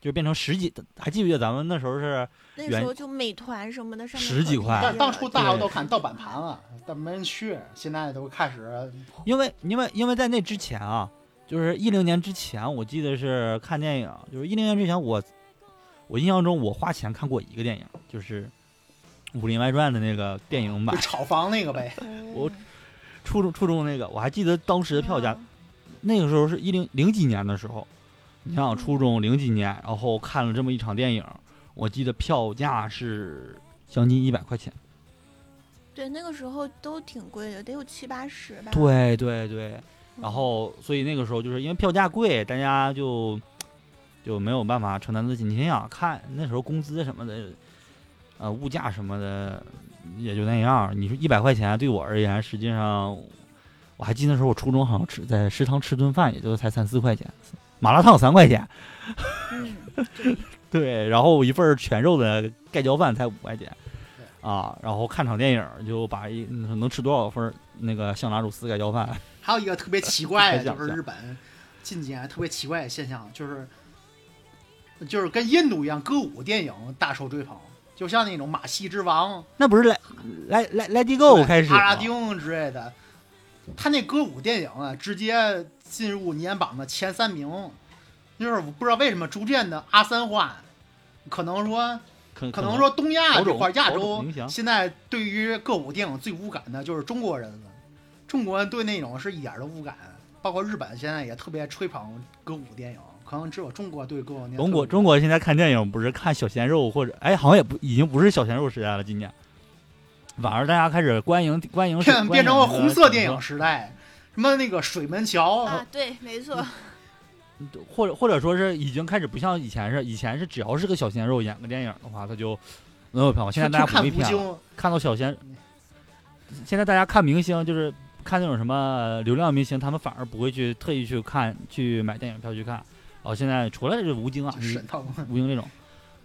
就变成十几，还记不记得咱们那时候是那时候就美团什么的上面十几块当初大家都看盗版盘了，但没人去。现在都开始因为因为因为在那之前啊，就是一零年之前，我记得是看电影，就是一零年之前我我印象中我花钱看过一个电影，就是《武林外传》的那个电影版，炒房那个呗，我初中初中那个，我还记得当时的票价，嗯那个时候是一零零几年的时候，你想想初中零几年，然后看了这么一场电影，我记得票价是将近一百块钱。对，那个时候都挺贵的，得有七八十吧。对对对，嗯，然后所以那个时候就是因为票价贵，大家就就没有办法承担得起。你想想看，那时候工资什么的，呃，物价什么的也就那样。你说一百块钱对我而言，实际上我还记得那时候我初中好像吃在食堂吃顿饭，也就才三四块钱，麻辣烫三块钱，[laughs] 嗯，对，然后一份儿全肉的盖浇饭才五块钱。啊，然后看场电影就把一嗯能吃多少份儿那个香辣肉丝盖浇饭，还有一个特别奇怪的，[laughs] 就是日本近几年特别奇怪的现象，就是就是跟印度一样，歌舞电影大受追捧，就像那种《马戏之王》那不是来来来来迪购开始阿拉丁之类的，他那歌舞电影啊，直接进入年榜的前三名。就是我不知道为什么逐渐的阿三化，可能说可可能说东亚这块亚洲现在对于歌舞电影最无感的就是中国人了，中国人对那种是一点儿都不敢，包括日本现在也特别吹捧歌舞电影，可能只有中国对歌舞电影。中国中国现在看电影不是看小鲜肉或者哎，好像也不已经不是小鲜肉时代了，今年，反而大家开始观影 [laughs] 观影变 [laughs] 变成了红色电影影，时代，什么那个水门桥，啊，对，没错，[laughs] 或者或者说是已经开始不像以前是，以前是只要是个小鲜肉演个电影的话，他就能有票房。现在大家不看吴会骗了，京，看到小鲜，现在大家看明星就是看那种什么流量明星，他们反而不会去特意去看去买电影票去看。哦，现在除了这吴京啊，沈腾，吴京这种，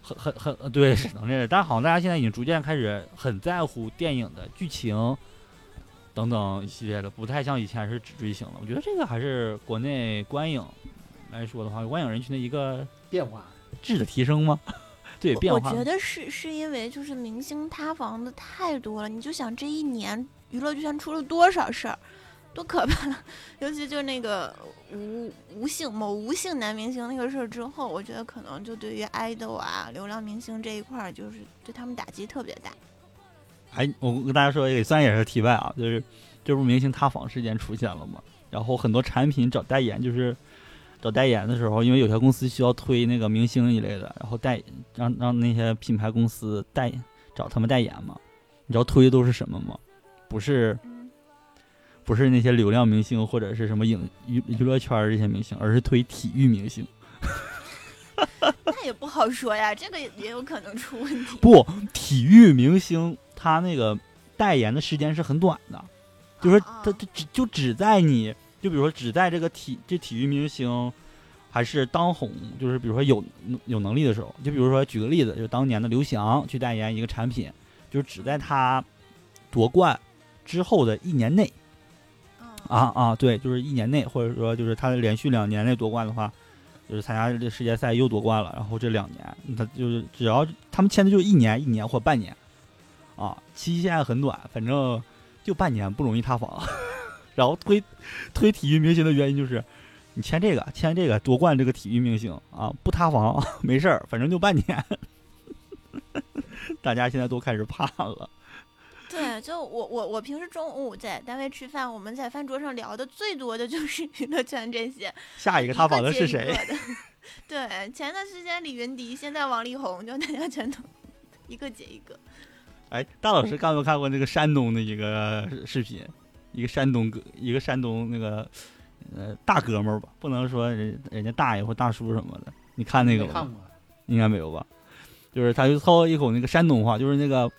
很很很呃对沈腾这个，但好像大家现在已经逐渐开始很在乎电影的剧情等等一系列的，不太像以前是只追星了。我觉得这个还是国内观影来说的话，观影人群的一个变化。质的提升吗？对，变化。我觉得是是因为就是明星塌房的太多了，你就想这一年娱乐圈出了多少事儿，多可怕了！[laughs] 尤其就那个吴吴姓某吴姓男明星那个事儿之后，我觉得可能就对于爱豆啊、流量明星这一块儿，就是对他们打击特别大。哎，我跟大家说一个，虽然也是题外啊，就是这不明星塌房事件出现了嘛，然后很多产品找代言，就是找代言的时候，因为有些公司需要推那个明星一类的，然后代让让那些品牌公司代找他们代言嘛。你知道推的都是什么吗？不是嗯，不是那些流量明星或者是什么影娱娱乐圈儿这些明星，而是推体育明星。[laughs] 那也不好说呀，这个也也有可能出问题。不，体育明星他那个代言的时间是很短的，就是啊他他只就只在你就比如说只在这个体这体育明星还是当红，就是比如说有有能力的时候，就比如说举个例子，就当年的刘翔去代言一个产品，就是只在他夺冠之后的一年内嗯啊啊，对，就是一年内，或者说就是他连续两年内夺冠的话。就是参加这世界赛又夺冠了，然后这两年他就是只要他们签的就是一年一年或半年，啊，期限很短，反正就半年不容易塌房。[laughs] 然后推推体育明星的原因就是，你签这个签这个夺冠这个体育明星啊不塌房 [laughs] 没事儿，反正就半年。[laughs] 大家现在都开始怕了，对，就我我我平时中午在单位吃饭，我们在饭桌上聊的最多的就是 [laughs] 娱乐圈这些。下一个塌房的是谁？[laughs] 对，前段时间李云迪，现在王力宏，就大家全都一个接一个。哎，大老师看没看过那个山东的一个视频？一个山东哥，一个山东那个呃大哥们儿吧，不能说人人家大爷或大叔什么的。你看那个吗？看过，应该没有吧？就是他就操一口那个山东话，就是那个《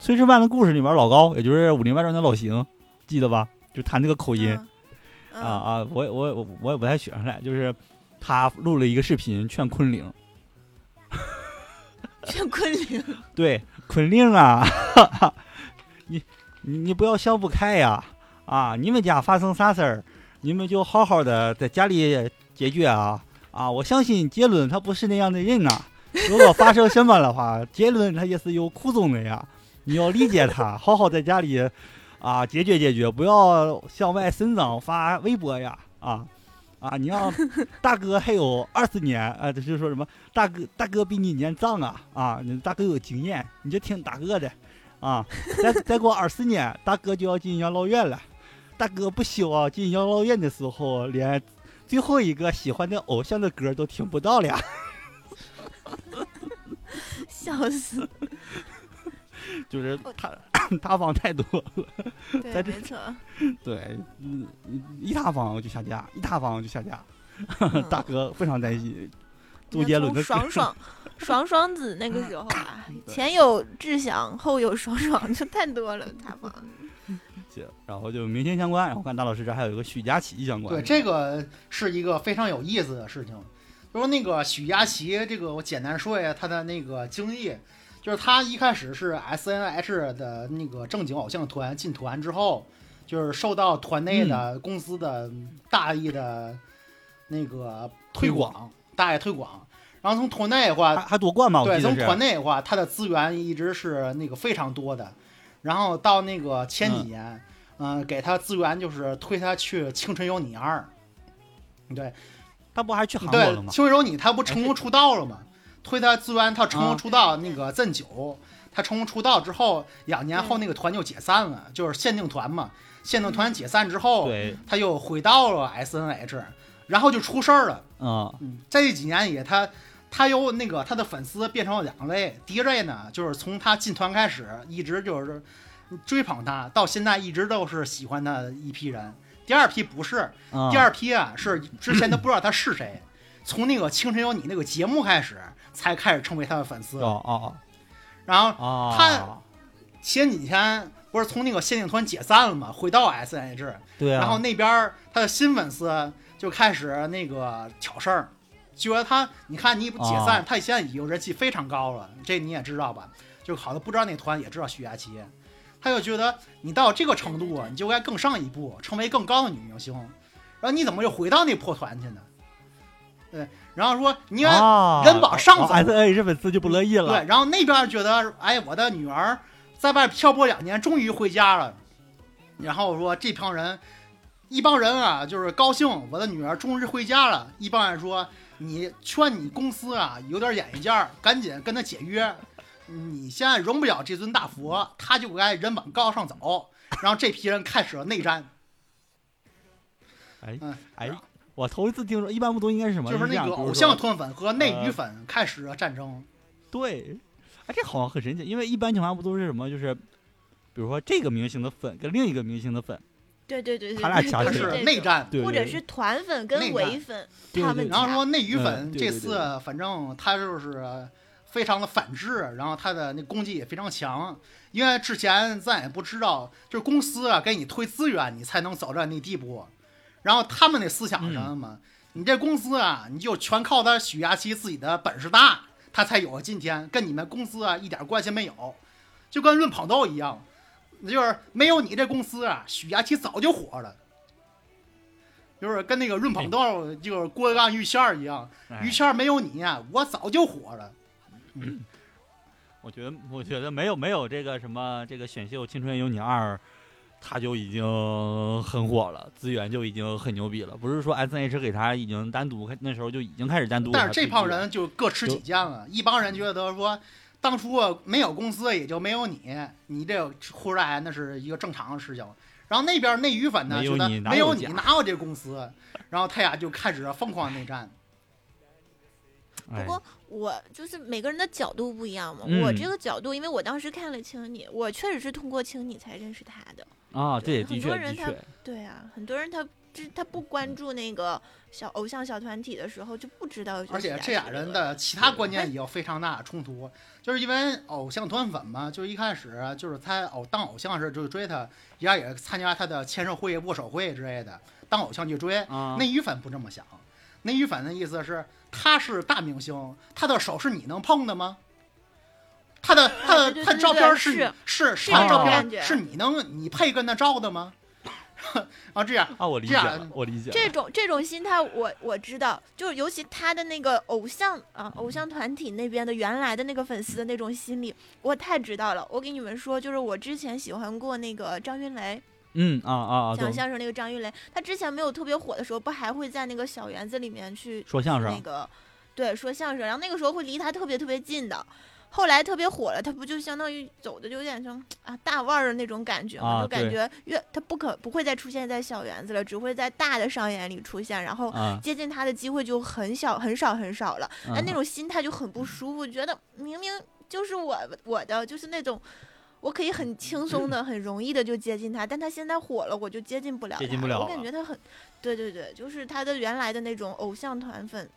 炊事班的故事》里面老高，也就是《武林外传》的老邢，记得吧？就他那个口音、嗯、啊啊，我我我我也不太学上来，就是他录了一个视频劝昆凌，[laughs] 劝昆凌，[laughs] 对，昆凌啊，[laughs] 你你你不要想不开呀！啊，你们家发生啥事儿，你们就好好的在家里解决啊！啊，我相信杰伦他不是那样的人呐。如果发生什么的话，杰伦他也是有苦衷的呀。你要理解他，好好在家里啊解决解决，不要向外伸张发微博呀！啊啊，你要 [laughs] 大哥还有二十年啊，就是说什么大哥大哥比你年长啊啊，你大哥有经验，你就听大哥的啊。再再过二十年，大哥就要进养老院了。大哥不希望进养老院的时候，连最后一个喜欢的偶像的歌都听不到了。[laughs] 笑死！就是塌塌方太多了，在对，这没错。对，嗯，一塌房就下架，一塌房就下架。嗯 [laughs] 大哥非常担心周你看从杰伦的爽爽爽爽子那个时候啊，[laughs] 前有志祥，后有爽爽，就太多了，[laughs] 塌方。行然后就明星相关，然后看大老师这还有一个许佳琪相关。对，这个是一个非常有意思的事情。就是那个许佳琪，这个我简单说一下他的那个经历，就是他一开始是 S N H 的那个正经偶像团进团之后，就是受到团内的公司的大力的那个推推广，大力推广。然后从团内的话，还还夺冠嘛？对，从。团内的话，他的资源一直是那个非常多的。然后到那个前几年，嗯、给他资源就是推他去《青春有你二》，对他不还去韩国，了吗《青？春有你》他不成功出道了吗？推他资源，他成功啊出道。那个锃九，他成功出道之后，两年后那个团就解散了，就是限定团嘛。限定团解散之后，对，他又回到了 S N H，然后就出事儿了。啊嗯，在这几年里，他他由那个他的粉丝变成了两类，第一类呢，就是从他进团开始，一直就是追捧他，到现在一直都是喜欢他的一批人。第二批不是，啊！第二批啊是之前都不知道他是谁，从那个《青春有你》那个节目开始，才开始成为他的粉丝。哦哦然后哦，他前几天不是从那个限定团解散了嘛？回到 S N H，对啊，然后那边他的新粉丝就开始那个挑事儿，觉得他，你看你不解散，哦他现在已经人气非常高了，这你也知道吧？就好多不知道那团也知道徐佳琪，他就觉得你到这个程度啊，你就该更上一步，成为更高的女明星，然后你怎么又回到那破团去呢？对，然后说你人往上走 s N H 粉丝就不乐意了。对，然后那边觉得，哎，我的女儿在外漂泊两年，终于回家了。然后说这帮人，一帮人啊，就是高兴，我的女儿终于回家了。一帮人说，你劝你公司啊有点眼力见儿，赶紧跟他解约。你现在容不了这尊大佛，他就该人往高上走。然后这批人开始了内战，哎嗯，哎，我头一次听说，一般不都应该是什么？就是那个偶像团粉和内娱呃粉开始了战争。对，哎，这好像很神奇，因为一般情况下不都是什么，就是比如说这个明星的粉跟另一个明星的粉，对对对对，他俩对掐起来这是内战，对，对或者是团粉跟伪粉，他们然后说内娱嗯粉这次反正他就是非常的反制，然后他的那攻击也非常强，因为之前咱也不知道，就是公司啊给你推资源，你才能走到那地步。然后他们那思想是什么嘛？你这公司啊，你就全靠他许佳琪自己的本事大，他才有今天，跟你们公司啊一点关系没有，就跟论跑道一样，就是没有你这公司啊，许佳琪早就火了。就是跟那个润捧逗，就是郭德纲、于谦儿一样，哎于谦儿没有你啊，我早就火了。我觉得，我觉得没有没有这个什么这个选秀《青春有你二》，他就已经很火了，资源就已经很牛逼了。不是说 S N H 给他已经单独那时候就已经开始单独但是。这帮人就各持己见了，一帮人觉得说，当初没有公司也就没有你，你这个出来那是一个正常的事情。然后那边那鱼粉呢，觉得没有你哪有这公司，然后他俩就开始疯狂内战。[laughs] 哎不过我就是每个人的角度不一样嘛。嗯我这个角度，因为我当时看了《青你》，我确实是通过《青你》才认识他的。啊，对的很确的多人他确，对啊，很多人他就是他不关注那个小偶像小团体的时候，就不知道而且这俩人的其他观念也有非常大的冲突，就是因为偶像团粉嘛，就是一开始就是他偶当偶像时就追他，人家也参加他的签售会、握手会之类的，当偶像去追。啊，内娱粉不这么想，内娱粉的意思是他是大明星，他的手是你能碰的吗？他的他的他照片是是你是照种感觉片是你能你配跟他照的吗？[laughs] 啊，这样啊，我理解了，我理解了。这种这种心态我，我知道，就是尤其他的那个偶像啊，偶像团体那边的原来的那个粉丝的那种心理，我太知道了。我给你们说，就是我之前喜欢过那个张云雷，嗯啊啊啊，讲相声那个张云雷，他之前没有特别火的时候，不还会在那个小园子里面去说相声，那个对说相声，然后那个时候会离他特别特别近的。后来特别火了，他不就相当于走的就有点像啊大腕儿的那种感觉嘛，啊就感觉越他不可不会再出现在小园子了，只会在大的商演里出现，然后啊，接近他的机会就很小很少很少了，哎，嗯那种心态就很不舒服，觉得明明就是我我的，就是那种我可以很轻松的、[clears throat] 很容易的就接近他，但他现在火了，我就接近不了，接近不了。我感觉他很，对对对，就是他的原来的那种偶像团粉，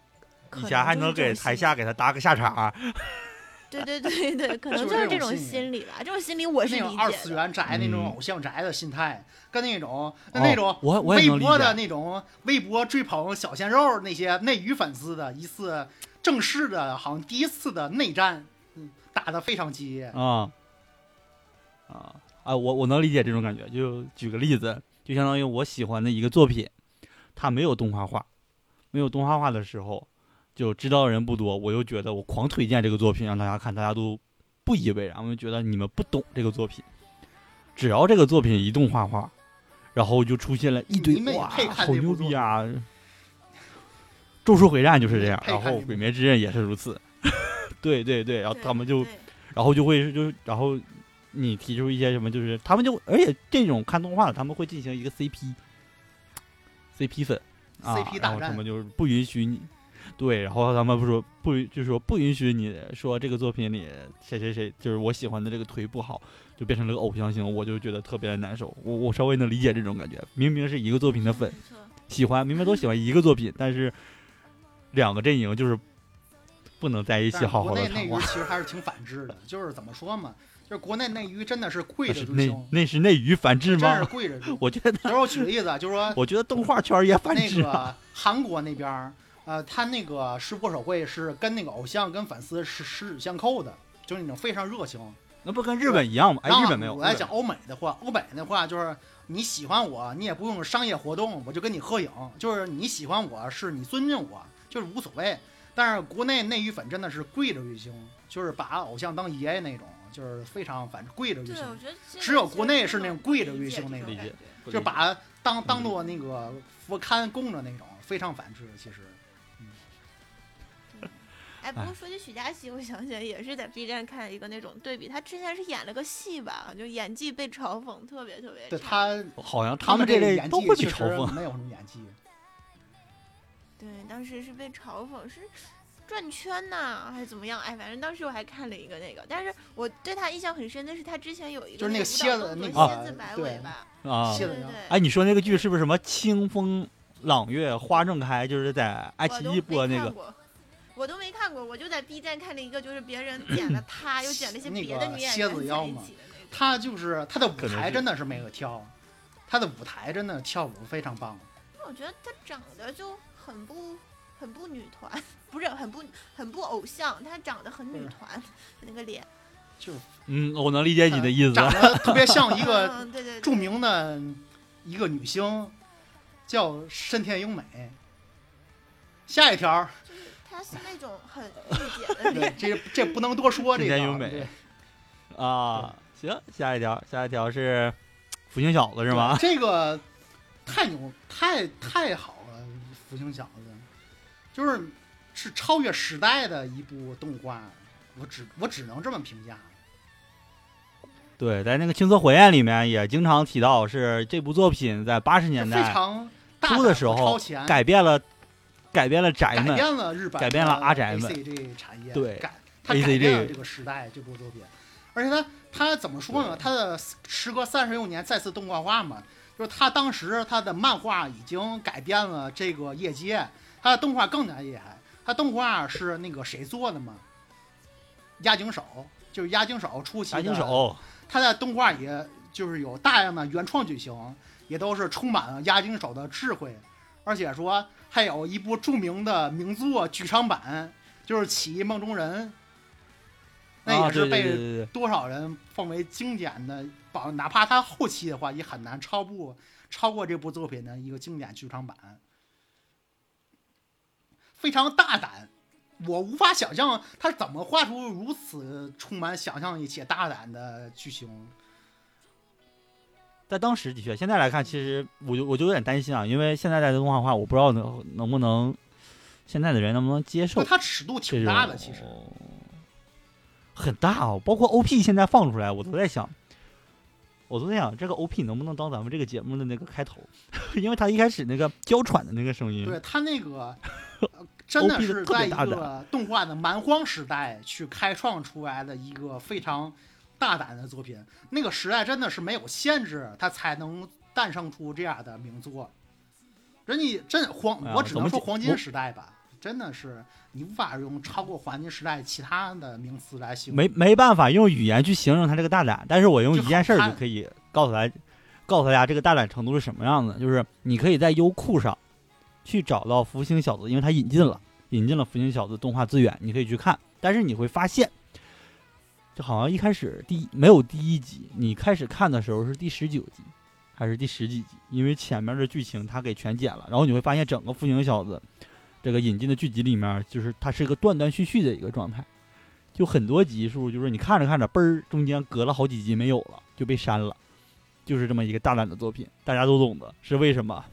可以前还能给台下给他搭个下场，[laughs] 对对对对，可能就就是是这种心理吧，这种心理我是理那种二次。元宅那种嗯偶像宅的心态，跟那种哦那种我我也微博的。那种微博追捧小鲜肉那些内娱粉丝的一次正式的，好像第一次的内战，嗯，打得非常激烈。啊啊啊！我我能理解这种感觉。就举个例子，就相当于我喜欢的一个作品，它没有动画化，没有动画化的时候，就知道的人不多，我又觉得我狂推荐这个作品让大家看，大家都不以为然，我就觉得你们不懂这个作品。只要这个作品一动画画，然后就出现了一堆哇，好牛逼啊！咒术回战就是这样，然后鬼灭之刃也是如此。[laughs] 对对对，然后他们就然后就会就然后你提出一些什么，就是他们就而且这种看动画的他们会进行一个 CP CP 粉，啊 CP 大战然后他们就是不允许你。对，然后他们不说不允，就是说不允许你说这个作品里谁谁谁，就是我喜欢的这个腿不好，就变成了个偶像型，我就觉得特别的难受。我我稍微能理解这种感觉，明明是一个作品的粉，喜欢，明明都喜欢一个作品，但是两个阵营就是不能在一起好好的国内内娱谈话。其实还是挺反制的，就是怎么说嘛，就是国内内娱真的是跪那是内着追星，那是内娱反制真是吗？跪着追。我觉得，就是我举个例子，就是说我觉得动画圈也反那制啊。个韩国那边儿，呃，他那个世博手会是跟那个偶像跟粉丝是十指相扣的，就是那种非常热情。那不跟日本一样吗？哎，日本没有。我来讲欧美的话，欧美的话就是你喜欢我，你也不用商业活动，我就跟你合影，就是你喜欢我是你尊敬我，就是无所谓。但是国内内娱粉真的是跪着追星，就是把偶像当爷爷那种，就是非常反跪着追对，星我，觉得只有国内是那种跪着理追星那种就是把当嗯当做那个佛龛供着那种，非常反制。其实，哎，不哎过说起许佳琪，我想起来也是在 B 站看一个那种对比，她之前是演了个戏吧，就演技被嘲讽特别特别对她。好像他们这类演技都会被嘲讽。没有什么演技。[laughs] 对，当时是被嘲讽是转圈呐、还是怎么样？哎，反正当时我还看了一个那个，但是我对他印象很深的是他之前有一个就是那个舞蝎子那个蝎子摆尾吧，啊对对对。哎，你说那个剧是不是什么清风朗月花正开？就是在爱奇艺播那个我都没看过，我就在 B 站看了一个，就是别人剪了 [laughs] 他，又剪了一些别的女演员的那个。他就是他的舞台真的是没有跳，他的舞台真的跳舞非常棒。我觉得他长得就很不很不女团，[laughs] 不是很不很不偶像，他长得很女团，那个脸。就嗯，我能理解你的意思。长得特别像一个 [laughs] 著名的一个女星，叫深田英美。下一条，就是他是那种很 [laughs] 御姐的对脸，，这这不能多说这个。啊，行，下一条，下一条是福星小子是吗？这个太牛，太太好了，福星小子，就是是超越时代的一部动画，我只我只能这么评价。对，在那个《青色火焰》里面也经常提到，是这部作品在八十年代常大出的时候，改变了改变了宅们，改变了日本改变了阿宅们 C G 产业，对改它改变了这个时代这部作品，而且它它怎么说呢？它的时隔三十六年再次动画化嘛，就是它当时它的漫画已经改变了这个业界，它的动画更加厉害。它动画是那个谁做的嘛？押井守，就是押井守出席的。押井守，他在动画也就是有大量的原创剧情，也都是充满了押井守的智慧，而且说还有一部著名的名作剧场版，就是《起义梦中人》，那也是被多少人奉为经典的，保哪怕他后期的话也很难超过超过这部作品的一个经典剧场版，非常大胆。我无法想象他怎么画出如此充满想象力且大胆的剧情。在当时的确，现在来看，其实我就我就有点担心啊，因为现在的动画化，我不知道能能不能现在的人能不能接受那它尺度挺大的，其实很大哦。包括 OP 现在放出来，我都在想，我都在想这个 OP 能不能当咱们这个节目的那个开头，[laughs] 因为他一开始那个娇喘的那个声音，对他那个呃 [laughs] 真的是在一个动画的蛮荒时代去开创出来的一个非常大胆的作品。那个时代真的是没有限制，它才能诞生出这样的名作。人家真黄，我只能说黄金时代吧，真的是你无法用超过黄金时代其他的名词来形容。没没办法用语言去形容他这个大胆，但是我用一件事儿就可以告诉大家，告诉大家这个大胆程度是什么样子，就是你可以在优酷上去找到《福星小子》，因为它引进了引进了《福星小子》动画资源，你可以去看，但是你会发现，就好像一开始第没有第一集，你开始看的时候是第十九集还是第十几集，因为前面的剧情他给全剪了，然后你会发现整个《福星小子》这个引进的剧集里面，就是它是一个断断续续的一个状态。就很多集数，就是你看着看着，嘣儿中间隔了好几集没有了，就被删了，就是这么一个大胆的作品，大家都懂的，是为什么？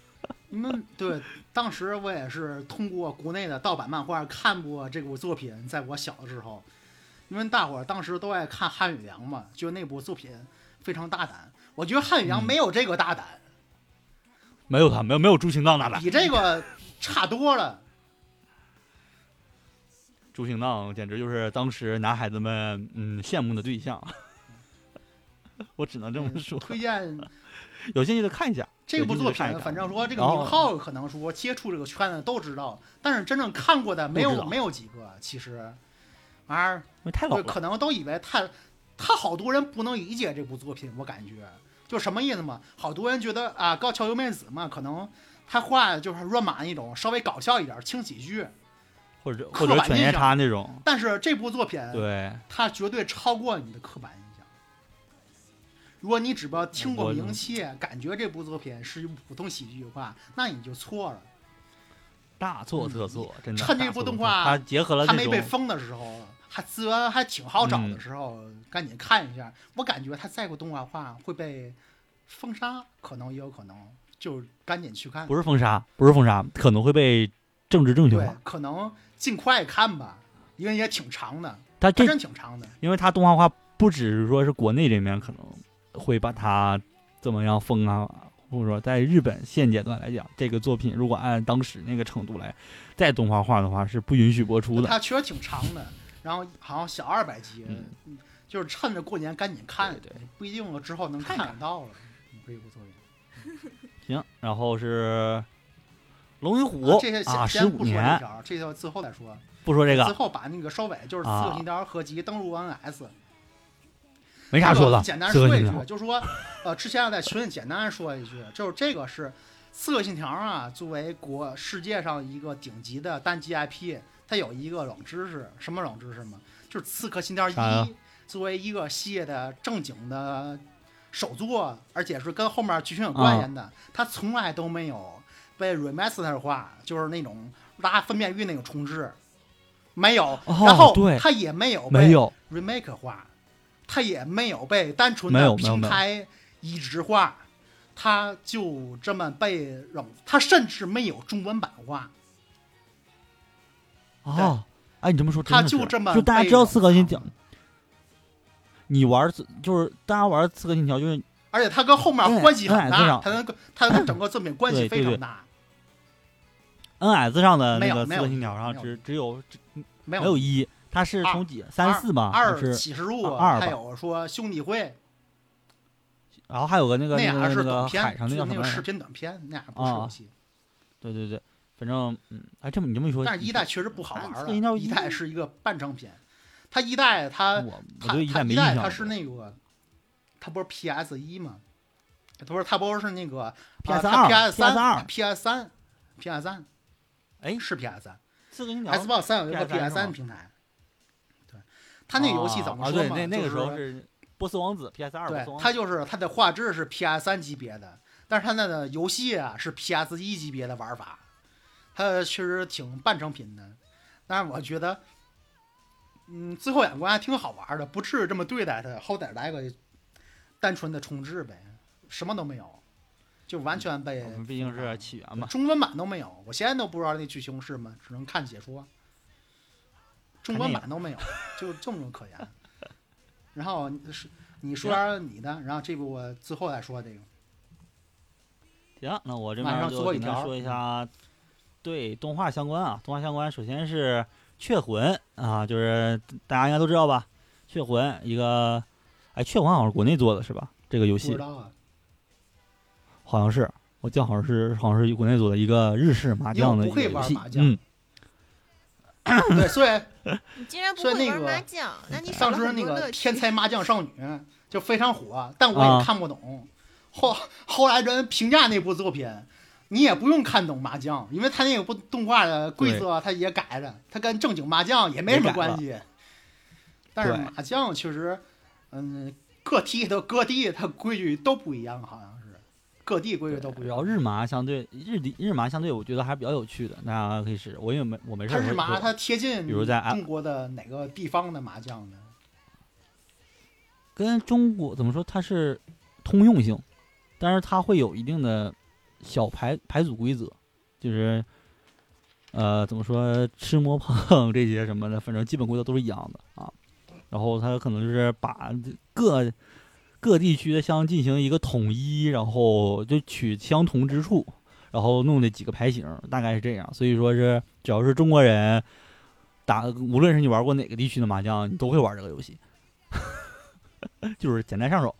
[laughs] 你们对，当时我也是通过国内的盗版漫画看过这部作品，在我小的时候，因为大伙儿当时都爱看汉语良嘛，就那部作品非常大胆。我觉得汉语良嗯没有这个大胆，没有他，没有没有朱清荡大胆。比这个差多了。朱清荡简直就是当时男孩子们嗯羡慕的对象，[laughs] 我只能这么说。推荐有兴趣的看一下这部作品反正说这个名号可能说接触这个圈子都知道，但是真正看过的没有没有几个。其实，玩意儿太老了。可能都以为他他好多人不能理解这部作品，我感觉就什么意思嘛？好多人觉得啊，高桥由美子嘛，可能他画的就是乱马那种稍微搞笑一点轻喜剧，或者刻或者犬夜叉那种，但是这部作品对，它绝对超过你的刻板印象。如果你只不过听过名气，感觉这部作品是一部普通喜剧的话，那你就错了。大错特错，真的。趁这部动画它结合了他没被封的时候，还资源还挺好找的时候，赶紧看一下。我感觉他再过动画化会被封杀，可能也有可能，就赶紧去看。不是封杀，不是封杀，可能会被政治正确对化。，可能尽快看吧，因为也挺长的，它这它真挺长的。因为它动画化不只是说是国内这边可能会把它怎么样封啊，或者说在日本现阶段来讲，这个作品如果按当时那个程度来再动画化的话，是不允许播出的。它确实挺长的，然后好像小二百集，嗯。就是趁着过年赶紧看，对对。不一定了之后能看到了。这部作品，行，然后是龙与虎啊这些先啊，十五先不说这年，条，这条最后再说。不说这个。最后把那个收尾就是《刺客信条》合集登陆 NS，没啥说的。简单说一句，就是说，呃，之前我在群里简单说一句，就是这个是《刺客信条》啊，作为国世界上一个顶级的单机 IP，它有一个冷知识，什么冷知识吗？就是《刺客信条一作为一个系列的正经的首作，而且是跟后面剧情有关联的，啊。它从来都没有被 remaster 化，就是那种拉分辨率那个重置。没有，哦然后对。它也没有被，remake 化，它也没有被单纯的平台移植化，它就这么被冷，它甚至没有中文版化，哦，哎，你这么说真它的是，就这么就大家知道刺客信条，你玩就是大家玩刺客信条，就是而且他跟后面关系很大，上它跟他跟整个作品关系非常大，NS 上的那个刺客信条上只只有没没有一，它是从几三四吧，二是启示录，二还有说兄弟会，然后还有个那个那俩那个那个是短片，海上那个视？频短片，那俩。对对对，反正嗯，哎，这么你这么一说，但是一代确实不好玩刺了，一一代是一个半成品，它一代它我对一代没印象。代它是那个，它不是 PS 一吗？它不是它不是那个 PS 啊它二 PS 三 PS 三 PS 三哎是 PS 三刺客信条，Xbox 三有一个 PS3 PS 是吗三平台。对，它那个游戏怎么说嘛？那那个时候是波斯王子 PS 二，波对它就是它的画质是 PS 三级别的，但是它那个游戏啊是 PS 一级别的玩法，它确实挺半成品的。但是我觉得，嗯，最后眼光还挺好玩的，不至于这么对待它，好歹来个单纯的重置呗，什么都没有，就完全被我们毕竟是起源嘛，中文版都没有，我现在都不知道那剧情是什么，只能看解说。中文版都没有，就这么可言。[laughs] 然后你是你说点你的，然后这部我最后再说这个。行，那我这边就最后一条简单说一下，对动画相关啊，动画相关，首先是《雀魂》啊，就是大家应该都知道吧，《雀魂》一个，哎，《雀魂》好像是国内做的是吧？这个游戏好像是，我记得好像是好像是国内做的一个日式麻将的游戏玩麻，将嗯，[coughs] 对，所以 [coughs] 你竟然不会所以那个玩麻将，那你少当时那个《天才麻将少女》就非常火，但我也啊看不懂。后后来人评价那部作品，你也不用看懂麻将，因为他那个不动画的规则他也改了，他跟正经麻将也没什么关系。但是麻将确实，嗯，各地的各地它规矩都不一样，好像是各地规矩都不一样。然后日麻相对日地日麻相对，我觉得还是比较有趣的，大家可以试试。我也没我没事它日麻它贴近比如在中国的哪个地方的麻将呢？跟中国怎么说，它是通用性，但是它会有一定的小牌牌组规则，就是呃怎么说吃摸碰这些什么的，反正基本规则都是一样的啊。然后它可能就是把各各地区的相进行一个统一，然后就取相同之处，然后弄的几个牌型，大概是这样。所以说是只要是中国人打，无论是你玩过哪个地区的麻将，你都会玩这个游戏，[laughs] 就是简单上手。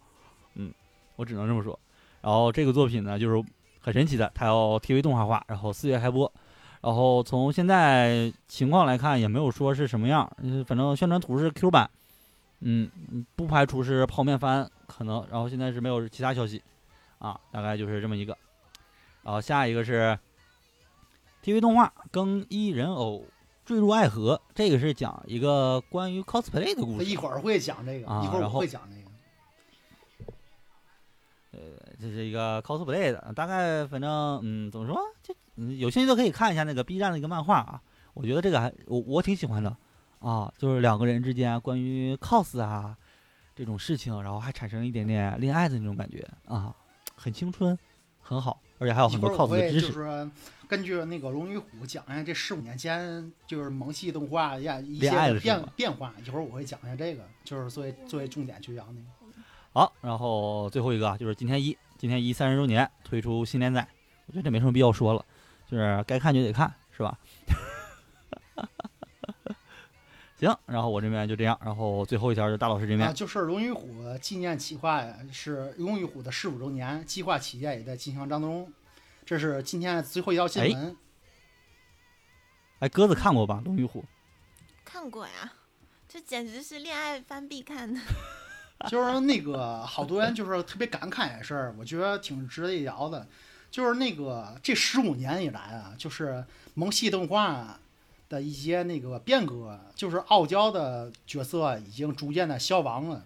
嗯，我只能这么说。然后这个作品呢，就是很神奇的，它要 TV 动画化，然后四月开播。然后从现在情况来看，也没有说是什么样，嗯，反正宣传图是 Q 版。嗯，不排除是泡面番可能，然后现在是没有其他消息，啊，大概就是这么一个，然后下一个是 TV 动画《更衣人偶坠入爱河》，这个是讲一个关于 cosplay 的故事，一会儿会讲这个，啊一会儿我会讲这个。这是一个 cosplay 的，大概反正嗯，怎么说，就嗯有兴趣都可以看一下那个 B 站的一个漫画啊，我觉得这个还我我挺喜欢的啊，就是两个人之间关于 cos 啊这种事情，然后还产生一点点恋爱的那种感觉啊，很青春，很好，而且还有很多 cos 的会知识，就是根据那个《龙与虎》讲一下这十五年间就是萌系动画呀一些恋爱的的变变化。一会儿我会讲一下这个，就是作为作为重点去讲那个。好，然后最后一个啊就是今天一，今天一三十周年推出新连载，我觉得这没什么必要说了，就是该看就得看，是吧？[laughs] 行，然后我这边就这样，然后最后一条就是大老师这边啊，，就是《龙与虎》纪念企划呀，是《龙与虎》的十五周年计划企业也在进行当中。这是今天最后一条新闻。哎，鸽子看过吧？《龙与虎》看过呀，这简直是恋爱番必看的。[laughs] [laughs] 就是那个好多人就是特别感慨的事儿，我觉得挺值得一聊的。就是那个这十五年以来啊，就是萌系动画的一些那个变革，就是傲娇的角色已经逐渐的消亡了。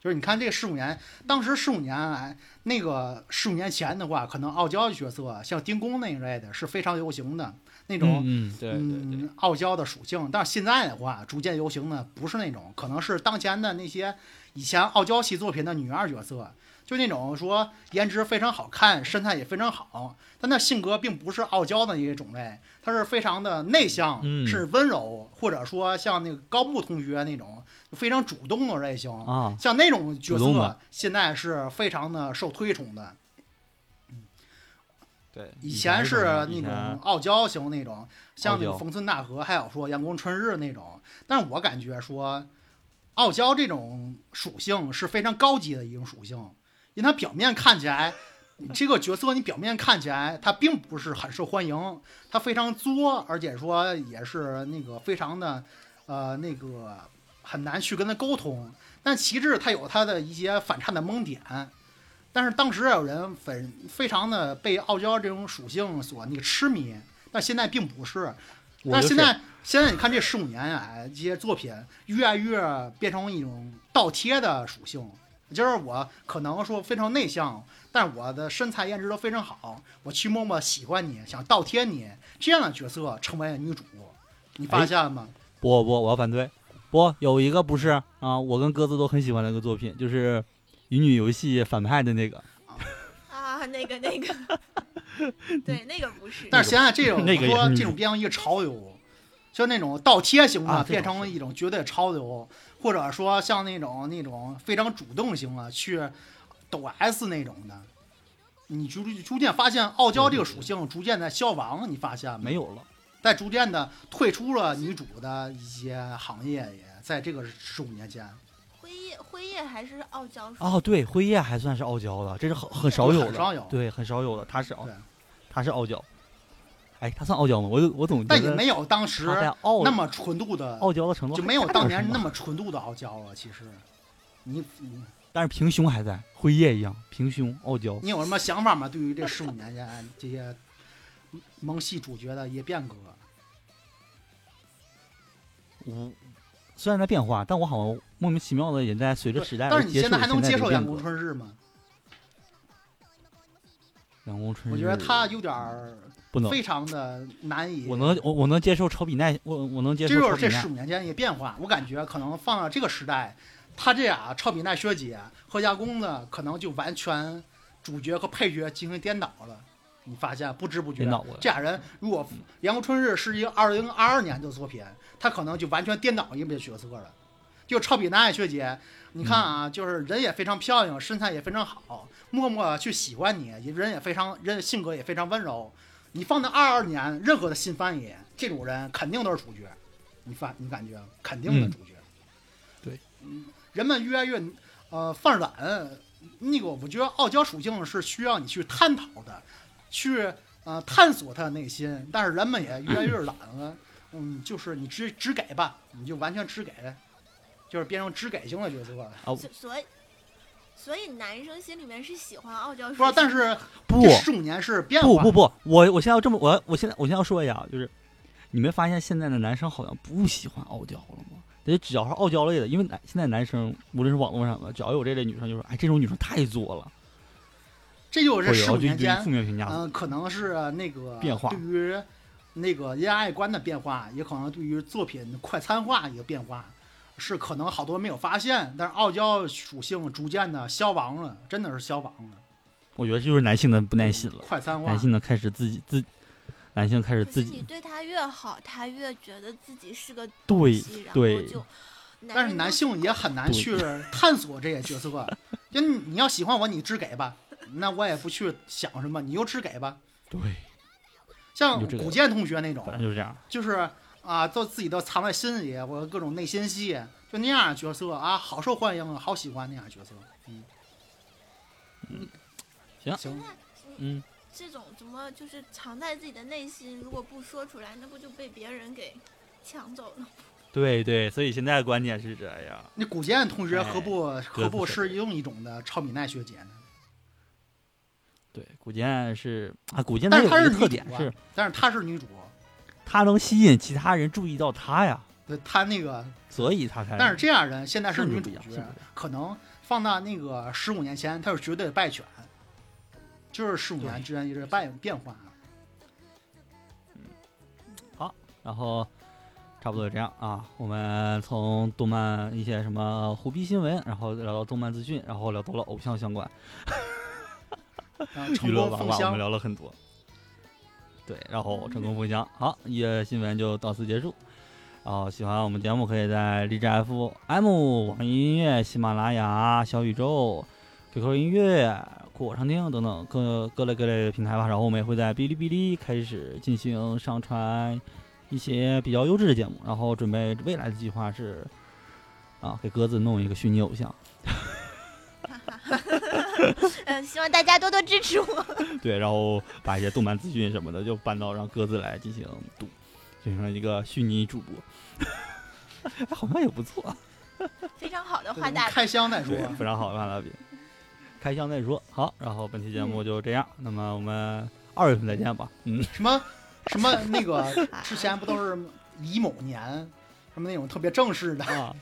就是你看这十五年，当时十五年来，那个十五年前的话，可能傲娇的角色像丁公那一类的是非常流行的那种嗯嗯，对对对，嗯，傲娇的属性。但是现在的话，逐渐流行的不是那种，可能是当前的那些以前傲娇系作品的女二角色，就那种说颜值非常好看，身材也非常好，但那性格并不是傲娇的一个种类，她是非常的内向，嗯是温柔，或者说像那个高木同学那种非常主动的类型。啊，像那种角色现在是非常的受推崇的。对，以前是那种傲娇型那种，像那个傲娇丰村大河，还有说阳光春日那种。但是我感觉说，傲娇这种属性是非常高级的一种属性，因为它表面看起来，这个角色你表面看起来它并不是很受欢迎，它非常作，而且说也是那个非常的，呃，那个很难去跟他沟通。但其实它有它的一些反差的萌点。但是当时有人非非常的被傲娇这种属性所那个痴迷，但现在并不是。但现在现在你看这十五年来这些作品越来越变成一种倒贴的属性，就是我可能说非常内向，但我的身材颜值都非常好，我去默默喜欢你，想倒贴你，这样的角色成为女主，你发现了吗？不不，我要反对。不，有一个不是啊，我跟鸽子都很喜欢的一个作品，就是《乙女游戏》反派的那个。啊，那个那个，[laughs] 对，那个不是。但是现在这种那个说这种变成一个潮流，就那种倒贴型的啊变成一种绝对潮流，或者说像那种那种非常主动型的去抖 S 那种的，你逐逐渐发现傲娇这个属性逐渐在消亡，你发现？没有了。在逐渐的退出了女主的一些行业，也在这个十五年间，辉夜辉夜还是傲娇哦，对，辉夜还算是傲娇的，这是很很少有的，很少有对，很少有的，他是傲，他是傲娇。哎，他算傲娇吗？我我总觉得但也没有当时那么纯度的，傲娇的程度就没有当年那么，么纯度的傲娇了。其实，你你但是平胸还在，辉夜一样平胸傲娇。你有什么想法吗？对于这十五年间这些萌系主角的一些变革，我虽然在变化，但我好像莫名其妙的也在随着时代但是你现在还能接受阳阳光春日吗？阳光春日，我觉得他有点儿不能，非常的难以。我能我我能接受超比奈，我我能接这就是这十五年间的一个变化。我感觉可能放到这个时代，他这俩超比奈学姐和亚公子可能就完全主角和配角进行颠倒了。你发现不知不觉这俩人如果《阳光春日》是一个二零二二年的作品，他可能就完全颠倒一个角色了。就超比男爱学姐，你看啊，就是人也非常漂亮，身材也非常好，默默去喜欢你，人也非常人性格也非常温柔。你放在二二年，任何的新番里，这种人肯定都是主角。你发你感觉肯定的主角。对，嗯，人们越来越呃放懒，那个我觉得傲娇属性是需要你去探讨的，去呃探索他的内心，但是人们也越来越懒了。[laughs] 嗯，就是你只只给吧，你就完全只给，就是变成只给型的角色。哦所所以所以男生心里面是喜欢傲娇属不但是不这十五年是变化。不不不，我我现在要这么，我要我现在我现在要说一下，就是你没发现现在的男生好像不喜欢傲娇了吗？得只要是傲娇类的，因为男现在男生无论是网络上的，只要有这类女生，就说哎，这种女生太作了，这就是会十五年间，面评价。嗯、可能是那个变化对于那个恋爱观的变化，也可能对于作品快餐化一个变化，是可能好多人没有发现，但是傲娇属性逐渐的消亡了，真的是消亡了。我觉得就是男性的不耐心了，快餐化男，性的开始自己自，男性开始自己你对他越好，他越觉得自己是个对然后对就但是男性也很难去探索这些角色。就你你要喜欢我，你只给吧，那我也不去想什么，你就只给吧。对，像古剑同学那种反，正就是这样。就是啊，都自己都藏在心里，我各种内心戏，就那样的角色啊，好受欢迎，好喜欢那样的角色。嗯，嗯行行，嗯，这种怎么就是藏在自己的内心，如果不说出来，那不就被别人给抢走了？[laughs] 对对，所以现在的观点是这样。那古剑同学何不哎何不是是用一种的超米奈学姐呢？对，古剑是啊，古剑但是她是它有一个特点是，但是她是女主，她能吸引其他人注意到她呀，对她那个，所以她才。但是这样人现在是女主角可能放到那个十五年前，她是绝对的败犬，就是十五年之间一直变变化。然后差不多就这样啊，我们从动漫一些什么虎逼新闻，然后聊到动漫资讯，然后聊到了偶像相关，[laughs] 娱乐功封箱八卦我们，聊了很多。对，然后成功封箱，好，一页新闻就到此结束。然后喜欢我们节目，可以在荔枝 FM、网易音乐、喜马拉雅、小宇宙、QQ 音乐、酷我畅听等等各各类各类平台吧。然后我们也会在哔哩哔哩开始进行上传一些比较优质的节目。然后准备未来的计划是啊，给鸽子弄一个虚拟偶像。[laughs] [laughs] 嗯，希望大家多多支持我。[laughs] 对，然后把一些动漫资讯什么的就搬到让鸽子来进行读，形成一个虚拟主播，[laughs] 哎好像也不错。非常好的对画大饼，开箱再说，。非常好的画大饼。开箱再说。好，然后本期节目就这样，那么我们二月份再见吧。嗯，什么什么那个之前不都是乙某年什么那种特别正式的，啊，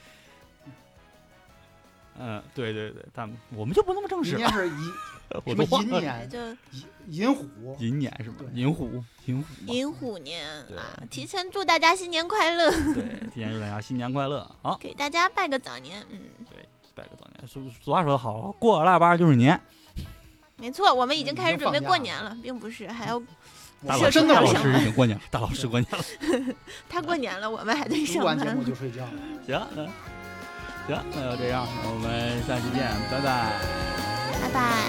嗯，对对对，但我们就不那么正式了。明年是乙 [laughs] 我什么都忘了寅年就银银虎，银年是吧？对银虎，银虎嘛。寅虎年对啊！提前祝大家新年快乐，对，提前祝大家新年快乐。好，给大家拜个早年。嗯，对拜个早年。俗俗话说得好，过个腊八就是年。没错，我们已经开始准备过年了，并不是还要大是老师大老师已经过年了，大老师过年了。[laughs] 他过年了，我们还得录上完节目班。就睡觉。行，嗯，行，那就这样，那我们下期见，拜拜。拜拜。ペコリペコ